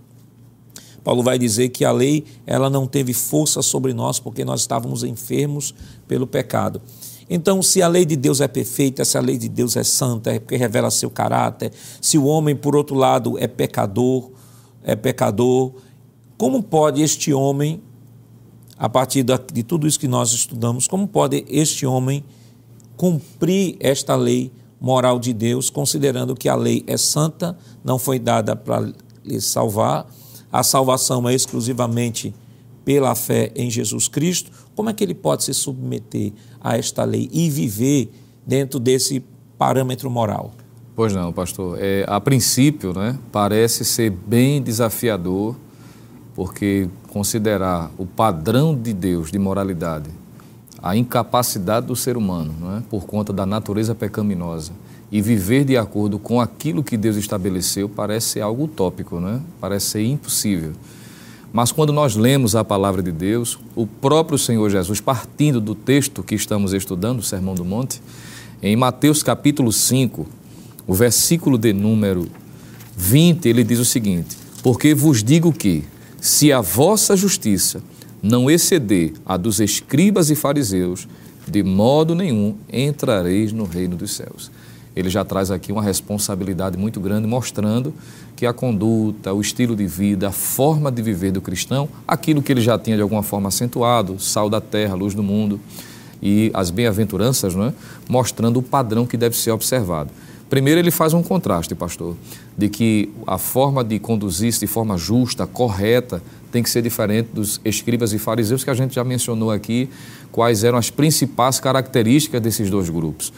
Paulo vai dizer que a lei ela não teve força sobre nós porque nós estávamos enfermos pelo pecado. Então, se a lei de Deus é perfeita, se a lei de Deus é santa, é porque revela seu caráter, se o homem, por outro lado, é pecador, é pecador, como pode este homem, a partir de tudo isso que nós estudamos, como pode este homem cumprir esta lei moral de Deus, considerando que a lei é santa, não foi dada para lhe salvar, a salvação é exclusivamente pela fé em Jesus Cristo, como é que ele pode se submeter a esta lei e viver dentro desse parâmetro moral? Pois não, pastor. É, a princípio, né, parece ser bem desafiador, porque considerar o padrão de Deus de moralidade, a incapacidade do ser humano, não é, por conta da natureza pecaminosa, e viver de acordo com aquilo que Deus estabeleceu, parece ser algo utópico, não é? parece ser impossível. Mas quando nós lemos a palavra de Deus, o próprio Senhor Jesus, partindo do texto que estamos estudando, o Sermão do Monte, em Mateus capítulo 5, o versículo de número 20, ele diz o seguinte: Porque vos digo que, se a vossa justiça não exceder a dos escribas e fariseus, de modo nenhum entrareis no reino dos céus ele já traz aqui uma responsabilidade muito grande, mostrando que a conduta, o estilo de vida, a forma de viver do cristão, aquilo que ele já tinha de alguma forma acentuado, sal da terra, luz do mundo, e as bem-aventuranças, não é? mostrando o padrão que deve ser observado. Primeiro, ele faz um contraste, pastor, de que a forma de conduzir-se de forma justa, correta, tem que ser diferente dos escribas e fariseus, que a gente já mencionou aqui, quais eram as principais características desses dois grupos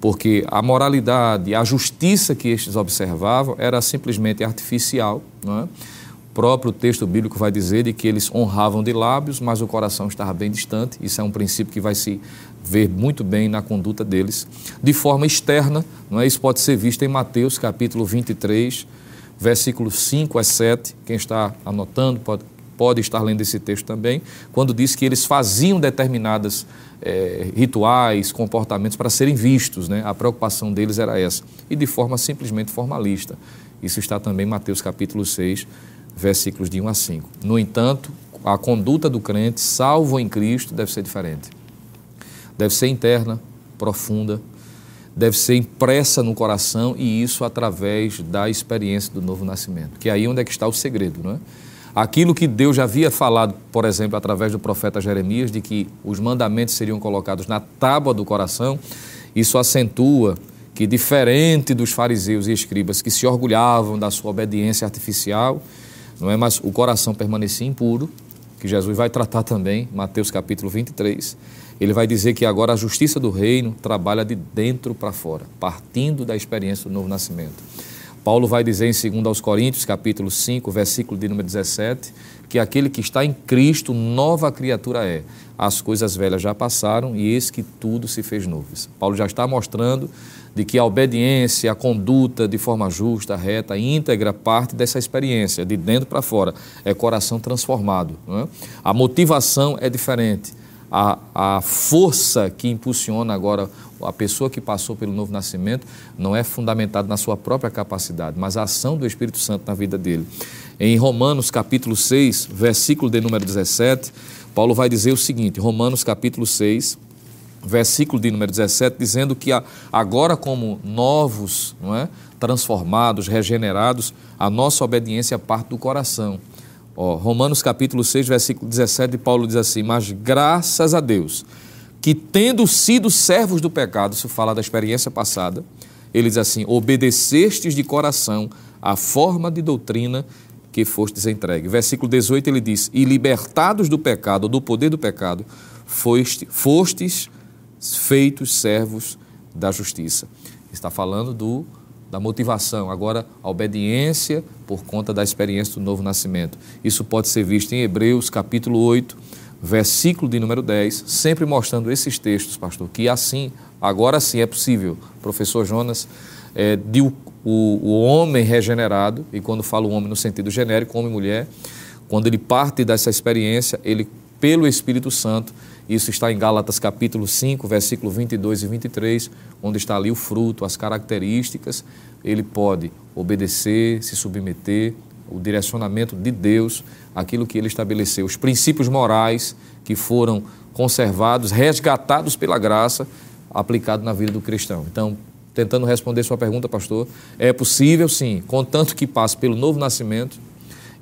porque a moralidade, a justiça que estes observavam era simplesmente artificial. Não é? O próprio texto bíblico vai dizer de que eles honravam de lábios, mas o coração estava bem distante. Isso é um princípio que vai se ver muito bem na conduta deles. De forma externa, não é? isso pode ser visto em Mateus capítulo 23, versículos 5 a 7. Quem está anotando pode, pode estar lendo esse texto também, quando diz que eles faziam determinadas é, rituais, comportamentos para serem vistos. Né? A preocupação deles era essa. E de forma simplesmente formalista. Isso está também em Mateus capítulo 6, versículos de 1 a 5. No entanto, a conduta do crente, salvo em Cristo, deve ser diferente. Deve ser interna, profunda, deve ser impressa no coração e isso através da experiência do novo nascimento. Que é aí onde é que está o segredo, não é? Aquilo que Deus já havia falado, por exemplo, através do profeta Jeremias, de que os mandamentos seriam colocados na tábua do coração, isso acentua que, diferente dos fariseus e escribas que se orgulhavam da sua obediência artificial, não é? mas o coração permanecia impuro, que Jesus vai tratar também, Mateus capítulo 23. Ele vai dizer que agora a justiça do reino trabalha de dentro para fora, partindo da experiência do novo nascimento. Paulo vai dizer em 2 aos Coríntios, capítulo 5, versículo de número 17, que aquele que está em Cristo, nova criatura é. As coisas velhas já passaram e eis que tudo se fez novo. Paulo já está mostrando de que a obediência, a conduta de forma justa, reta, íntegra, parte dessa experiência, de dentro para fora. É coração transformado. É? A motivação é diferente. A, a força que impulsiona agora a pessoa que passou pelo novo nascimento não é fundamentada na sua própria capacidade, mas a ação do Espírito Santo na vida dele. Em Romanos capítulo 6, versículo de número 17, Paulo vai dizer o seguinte, Romanos capítulo 6, versículo de número 17, dizendo que agora como novos, não é, transformados, regenerados, a nossa obediência parte do coração. Romanos capítulo 6, versículo 17, Paulo diz assim: "Mas graças a Deus, que, tendo sido servos do pecado, isso fala da experiência passada, ele diz assim: obedecestes de coração a forma de doutrina que fostes entregue. Versículo 18 ele diz: E libertados do pecado, do poder do pecado, foste, fostes feitos servos da justiça. Está falando do da motivação, agora a obediência por conta da experiência do novo nascimento. Isso pode ser visto em Hebreus capítulo 8, versículo de número 10, sempre mostrando esses textos, pastor, que assim, agora sim é possível, professor Jonas, é, de o, o, homem regenerado, e quando falo homem no sentido genérico, homem e mulher, quando ele parte dessa experiência, ele, pelo Espírito Santo, isso está em Gálatas capítulo 5, versículo 22 e 23, onde está ali o fruto, as características. Ele pode obedecer, se submeter, o direcionamento de Deus, aquilo que ele estabeleceu, os princípios morais que foram conservados, resgatados pela graça, aplicado na vida do cristão. Então, tentando responder sua pergunta, pastor, é possível sim, contanto que passe pelo novo nascimento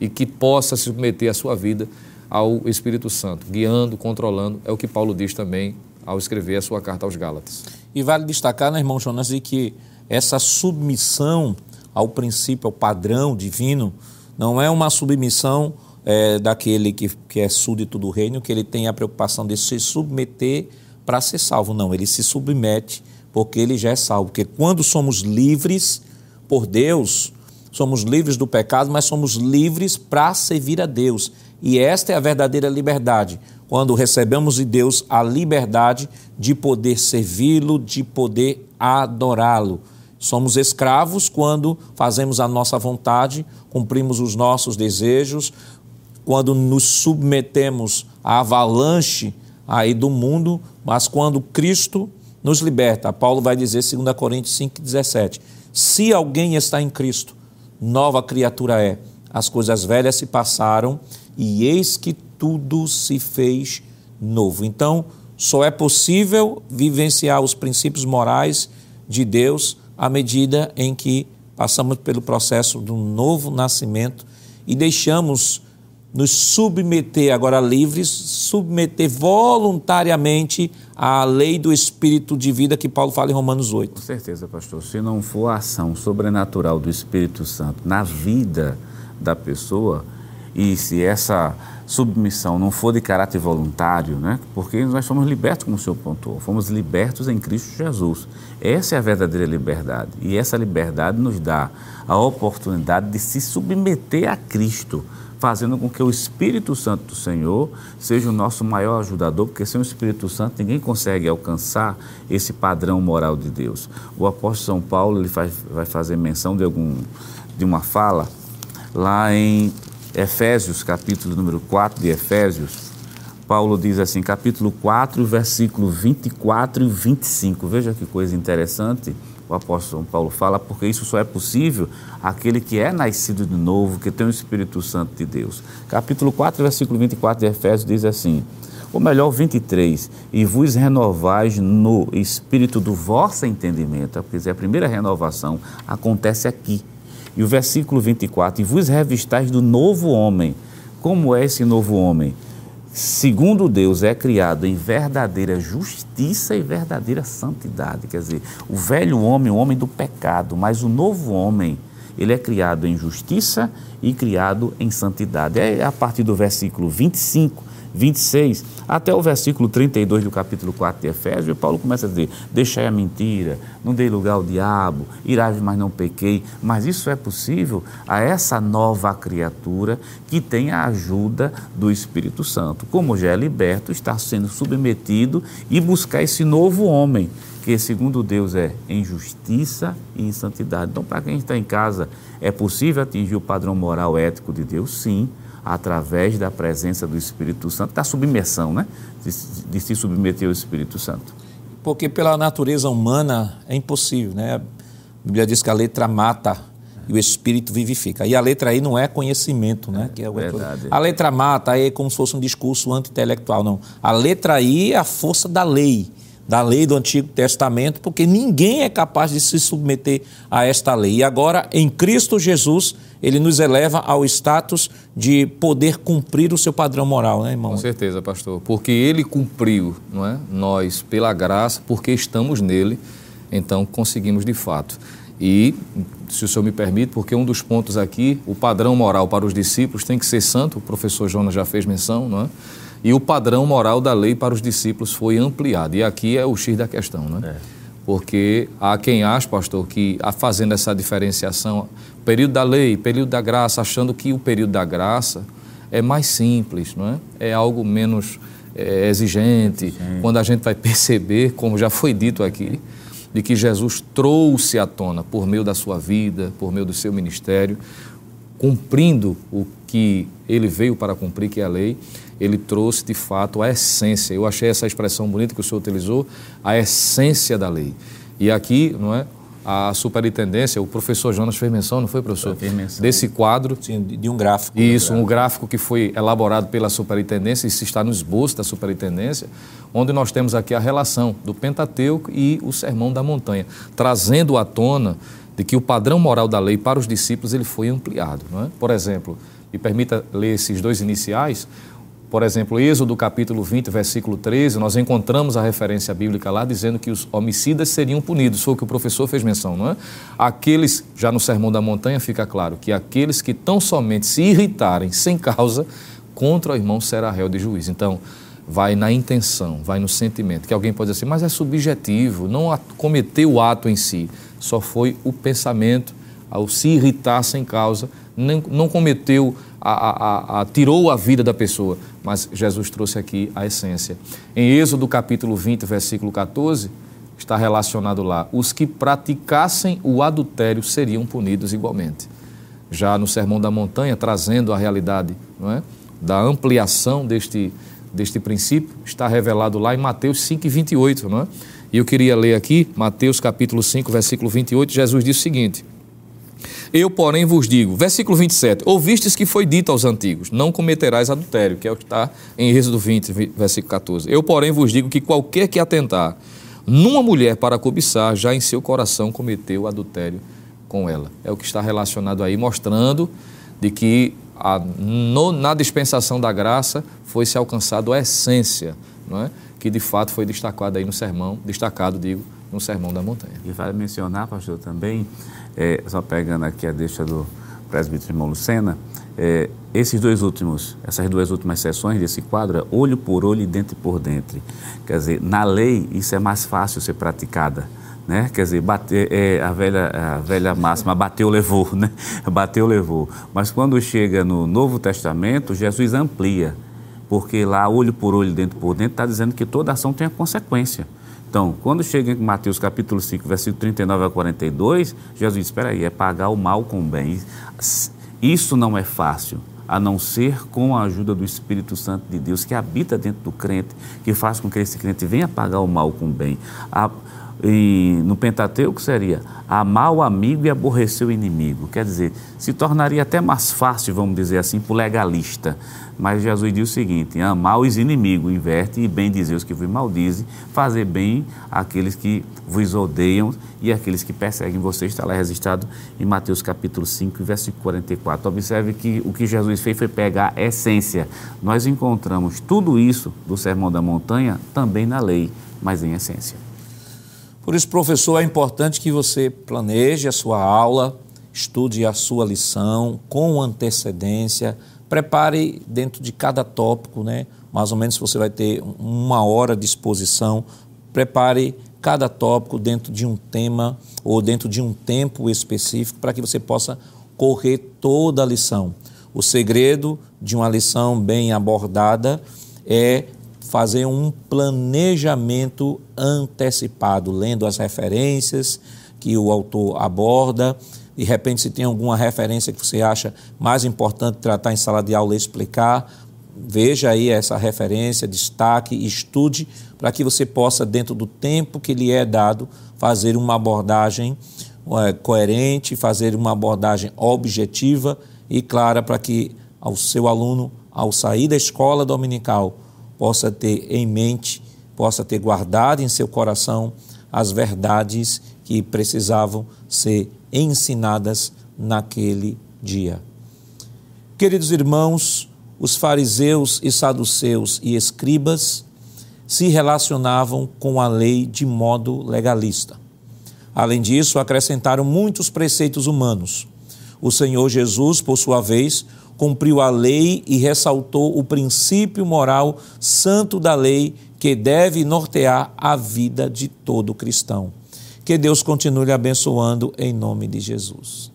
e que possa submeter a sua vida ao Espírito Santo, guiando, controlando, é o que Paulo diz também ao escrever a sua carta aos Gálatas. E vale destacar, né, irmão Jonas, de que essa submissão ao princípio, ao padrão divino, não é uma submissão é, daquele que, que é súdito do reino, que ele tem a preocupação de se submeter para ser salvo. Não, ele se submete porque ele já é salvo. Porque quando somos livres por Deus, somos livres do pecado, mas somos livres para servir a Deus. E esta é a verdadeira liberdade, quando recebemos de Deus a liberdade de poder servi-lo, de poder adorá-lo. Somos escravos quando fazemos a nossa vontade, cumprimos os nossos desejos, quando nos submetemos à avalanche aí do mundo, mas quando Cristo nos liberta. Paulo vai dizer, 2 Coríntios 5,17: Se alguém está em Cristo, nova criatura é. As coisas velhas se passaram e eis que tudo se fez novo. Então, só é possível vivenciar os princípios morais de Deus à medida em que passamos pelo processo do novo nascimento e deixamos nos submeter, agora livres, submeter voluntariamente à lei do Espírito de vida que Paulo fala em Romanos 8. Com certeza, pastor. Se não for a ação sobrenatural do Espírito Santo na vida da pessoa, e se essa submissão não for de caráter voluntário, né? porque nós somos libertos, como o senhor pontuou, fomos libertos em Cristo Jesus. Essa é a verdadeira liberdade. E essa liberdade nos dá a oportunidade de se submeter a Cristo, fazendo com que o Espírito Santo do Senhor seja o nosso maior ajudador, porque sem o Espírito Santo ninguém consegue alcançar esse padrão moral de Deus. O apóstolo São Paulo ele faz, vai fazer menção de, algum, de uma fala lá em Efésios, capítulo número 4 de Efésios, Paulo diz assim, capítulo 4, versículo 24 e 25. Veja que coisa interessante o apóstolo Paulo fala, porque isso só é possível aquele que é nascido de novo, que tem o Espírito Santo de Deus. Capítulo 4, versículo 24 de Efésios diz assim: ou melhor, 23, e vos renovais no espírito do vosso entendimento, porque a primeira renovação acontece aqui, e o versículo 24: E vos revistais do novo homem. Como é esse novo homem? Segundo Deus, é criado em verdadeira justiça e verdadeira santidade. Quer dizer, o velho homem, o homem do pecado, mas o novo homem, ele é criado em justiça e criado em santidade. É a partir do versículo 25 26 até o versículo 32 do capítulo 4 de Efésios, Paulo começa a dizer: Deixai a mentira, não dei lugar ao diabo, irás, mas não pequei. Mas isso é possível a essa nova criatura que tem a ajuda do Espírito Santo. Como já é liberto, está sendo submetido e buscar esse novo homem, que segundo Deus é em justiça e em santidade. Então, para quem está em casa, é possível atingir o padrão moral ético de Deus? Sim através da presença do Espírito Santo, da submersão, né? De, de, se submeter ao Espírito Santo. Porque pela natureza humana é impossível, né? A Bíblia diz que a letra mata e o Espírito vivifica. E a letra aí não é conhecimento, né? Que é Verdade. A letra mata aí é como se fosse um discurso anti-intelectual, não. A letra aí é a força da lei da lei do Antigo Testamento, porque ninguém é capaz de se submeter a esta lei. E agora, em Cristo Jesus, ele nos eleva ao status de poder cumprir o seu padrão moral, né, irmão? Com certeza, pastor. Porque ele cumpriu, não é? Nós, pela graça, porque estamos nele, então conseguimos de fato. E, se o senhor me permite, porque um dos pontos aqui, o padrão moral para os discípulos tem que ser santo, o professor Jonas já fez menção, não é? E o padrão moral da lei para os discípulos foi ampliado. E aqui é o X da questão, né? É. Porque há quem acha, pastor, que fazendo essa diferenciação, período da lei, período da graça, achando que o período da graça é mais simples, não é? É algo menos é, exigente. Sim. Quando a gente vai perceber, como já foi dito aqui, de que Jesus trouxe à tona por meio da sua vida, por meio do seu ministério, cumprindo o que ele veio para cumprir, que é a lei, ele trouxe de fato a essência. Eu achei essa expressão bonita que o senhor utilizou, a essência da lei. E aqui, não é? A superintendência, o professor Jonas fez menção, não foi, professor? Fez menção. Desse quadro. Sim, de um gráfico. Isso, um gráfico que foi elaborado pela superintendência, isso está no esboço da superintendência, onde nós temos aqui a relação do Pentateuco e o Sermão da Montanha, trazendo à tona de que o padrão moral da lei para os discípulos ele foi ampliado. Não é? Por exemplo, me permita ler esses dois iniciais. Por exemplo, Êxodo capítulo 20, versículo 13, nós encontramos a referência bíblica lá dizendo que os homicidas seriam punidos. Foi o que o professor fez menção, não é? Aqueles, já no Sermão da Montanha fica claro que aqueles que tão somente se irritarem sem causa contra o irmão será réu de juízo. Então, vai na intenção, vai no sentimento. Que alguém pode dizer assim, mas é subjetivo, não cometeu o ato em si só foi o pensamento, ao se irritar sem causa, não, não cometeu, a, a, a, tirou a vida da pessoa, mas Jesus trouxe aqui a essência. Em Êxodo capítulo 20, versículo 14, está relacionado lá: os que praticassem o adultério seriam punidos igualmente. Já no Sermão da Montanha, trazendo a realidade não é? da ampliação deste, deste princípio, está revelado lá em Mateus 5, 28, não é? E eu queria ler aqui, Mateus capítulo 5, versículo 28, Jesus diz o seguinte: Eu, porém, vos digo, versículo 27, ouvistes que foi dito aos antigos, não cometerás adultério, que é o que está em Êxodo 20, versículo 14. Eu, porém, vos digo que qualquer que atentar numa mulher para cobiçar, já em seu coração cometeu adultério com ela. É o que está relacionado aí, mostrando de que a, no, na dispensação da graça foi-se alcançado a essência, não é? que de fato foi destacado aí no sermão, destacado, digo, no Sermão da Montanha. E vale mencionar, pastor, também, é, só pegando aqui a deixa do presbítero irmão Lucena, é, esses dois últimos, essas duas últimas sessões desse quadro, é olho por olho e dente por dente. Quer dizer, na lei isso é mais fácil ser praticada. Né? Quer dizer, bater, é, a, velha, a velha máxima, bateu, levou, né? Bateu, levou. Mas quando chega no Novo Testamento, Jesus amplia porque lá, olho por olho, dentro por dentro, está dizendo que toda ação tem a consequência. Então, quando chega em Mateus capítulo 5, versículo 39 a 42, Jesus diz, espera aí, é pagar o mal com o bem. Isso não é fácil, a não ser com a ajuda do Espírito Santo de Deus, que habita dentro do crente, que faz com que esse crente venha pagar o mal com o bem. A, no Pentateuco seria amar o amigo e aborrecer o inimigo. Quer dizer, se tornaria até mais fácil, vamos dizer assim, para o legalista. Mas Jesus diz o seguinte: amar os inimigos, inverte e bem dizer os que vos maldizem, fazer bem àqueles que vos odeiam e aqueles que perseguem vocês. Está lá registrado em Mateus capítulo 5, versículo 44. Observe que o que Jesus fez foi pegar a essência. Nós encontramos tudo isso do Sermão da Montanha também na lei, mas em essência. Por isso, professor, é importante que você planeje a sua aula, estude a sua lição com antecedência, prepare dentro de cada tópico, né? Mais ou menos você vai ter uma hora de exposição, prepare cada tópico dentro de um tema ou dentro de um tempo específico para que você possa correr toda a lição. O segredo de uma lição bem abordada é fazer um planejamento antecipado, lendo as referências que o autor aborda. De repente, se tem alguma referência que você acha mais importante tratar em sala de aula e explicar, veja aí essa referência, destaque, estude, para que você possa, dentro do tempo que lhe é dado, fazer uma abordagem é, coerente, fazer uma abordagem objetiva e clara para que o seu aluno, ao sair da escola dominical, possa ter em mente, possa ter guardado em seu coração as verdades que precisavam ser ensinadas naquele dia. Queridos irmãos, os fariseus e saduceus e escribas se relacionavam com a lei de modo legalista. Além disso, acrescentaram muitos preceitos humanos. O Senhor Jesus, por sua vez, cumpriu a lei e ressaltou o princípio moral santo da lei que deve nortear a vida de todo cristão. Que Deus continue abençoando em nome de Jesus.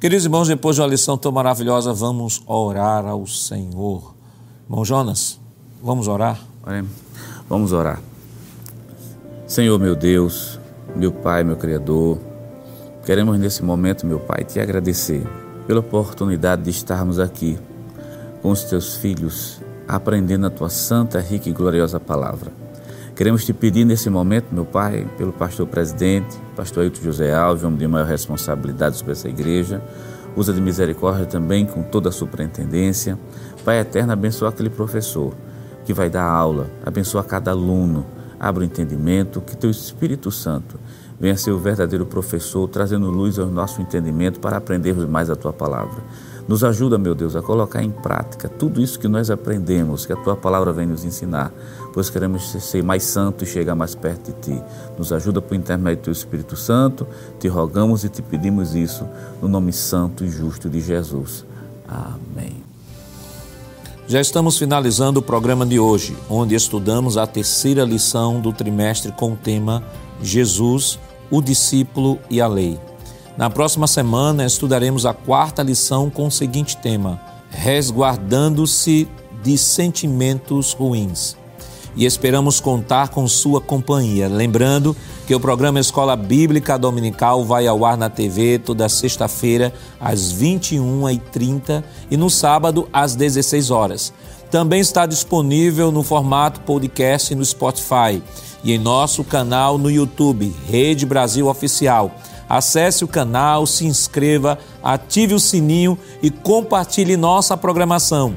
Queridos irmãos, depois de uma lição tão maravilhosa, vamos orar ao Senhor. Irmão Jonas, vamos orar? Vamos orar. Senhor, meu Deus, meu Pai, meu Criador, queremos nesse momento, meu Pai, te agradecer pela oportunidade de estarmos aqui com os teus filhos, aprendendo a tua santa, rica e gloriosa palavra. Queremos te pedir nesse momento, meu Pai, pelo pastor presidente, pastor Ailton José Alves, homem de maior responsabilidade sobre essa igreja, usa de misericórdia também com toda a superintendência. Pai eterno, abençoa aquele professor que vai dar aula, abençoa cada aluno, abra o entendimento, que teu Espírito Santo venha ser o verdadeiro professor, trazendo luz ao nosso entendimento para aprendermos mais a tua palavra. Nos ajuda, meu Deus, a colocar em prática tudo isso que nós aprendemos, que a tua palavra vem nos ensinar, pois queremos ser mais santos e chegar mais perto de ti. Nos ajuda por intermédio do teu Espírito Santo, te rogamos e te pedimos isso no nome santo e justo de Jesus. Amém. Já estamos finalizando o programa de hoje, onde estudamos a terceira lição do trimestre com o tema Jesus, o discípulo e a lei. Na próxima semana estudaremos a quarta lição com o seguinte tema: Resguardando-se de sentimentos ruins. E esperamos contar com sua companhia. Lembrando que o programa Escola Bíblica Dominical vai ao ar na TV toda sexta-feira às 21h30 e no sábado às 16 horas. Também está disponível no formato podcast no Spotify e em nosso canal no YouTube, Rede Brasil Oficial. Acesse o canal, se inscreva, ative o sininho e compartilhe nossa programação.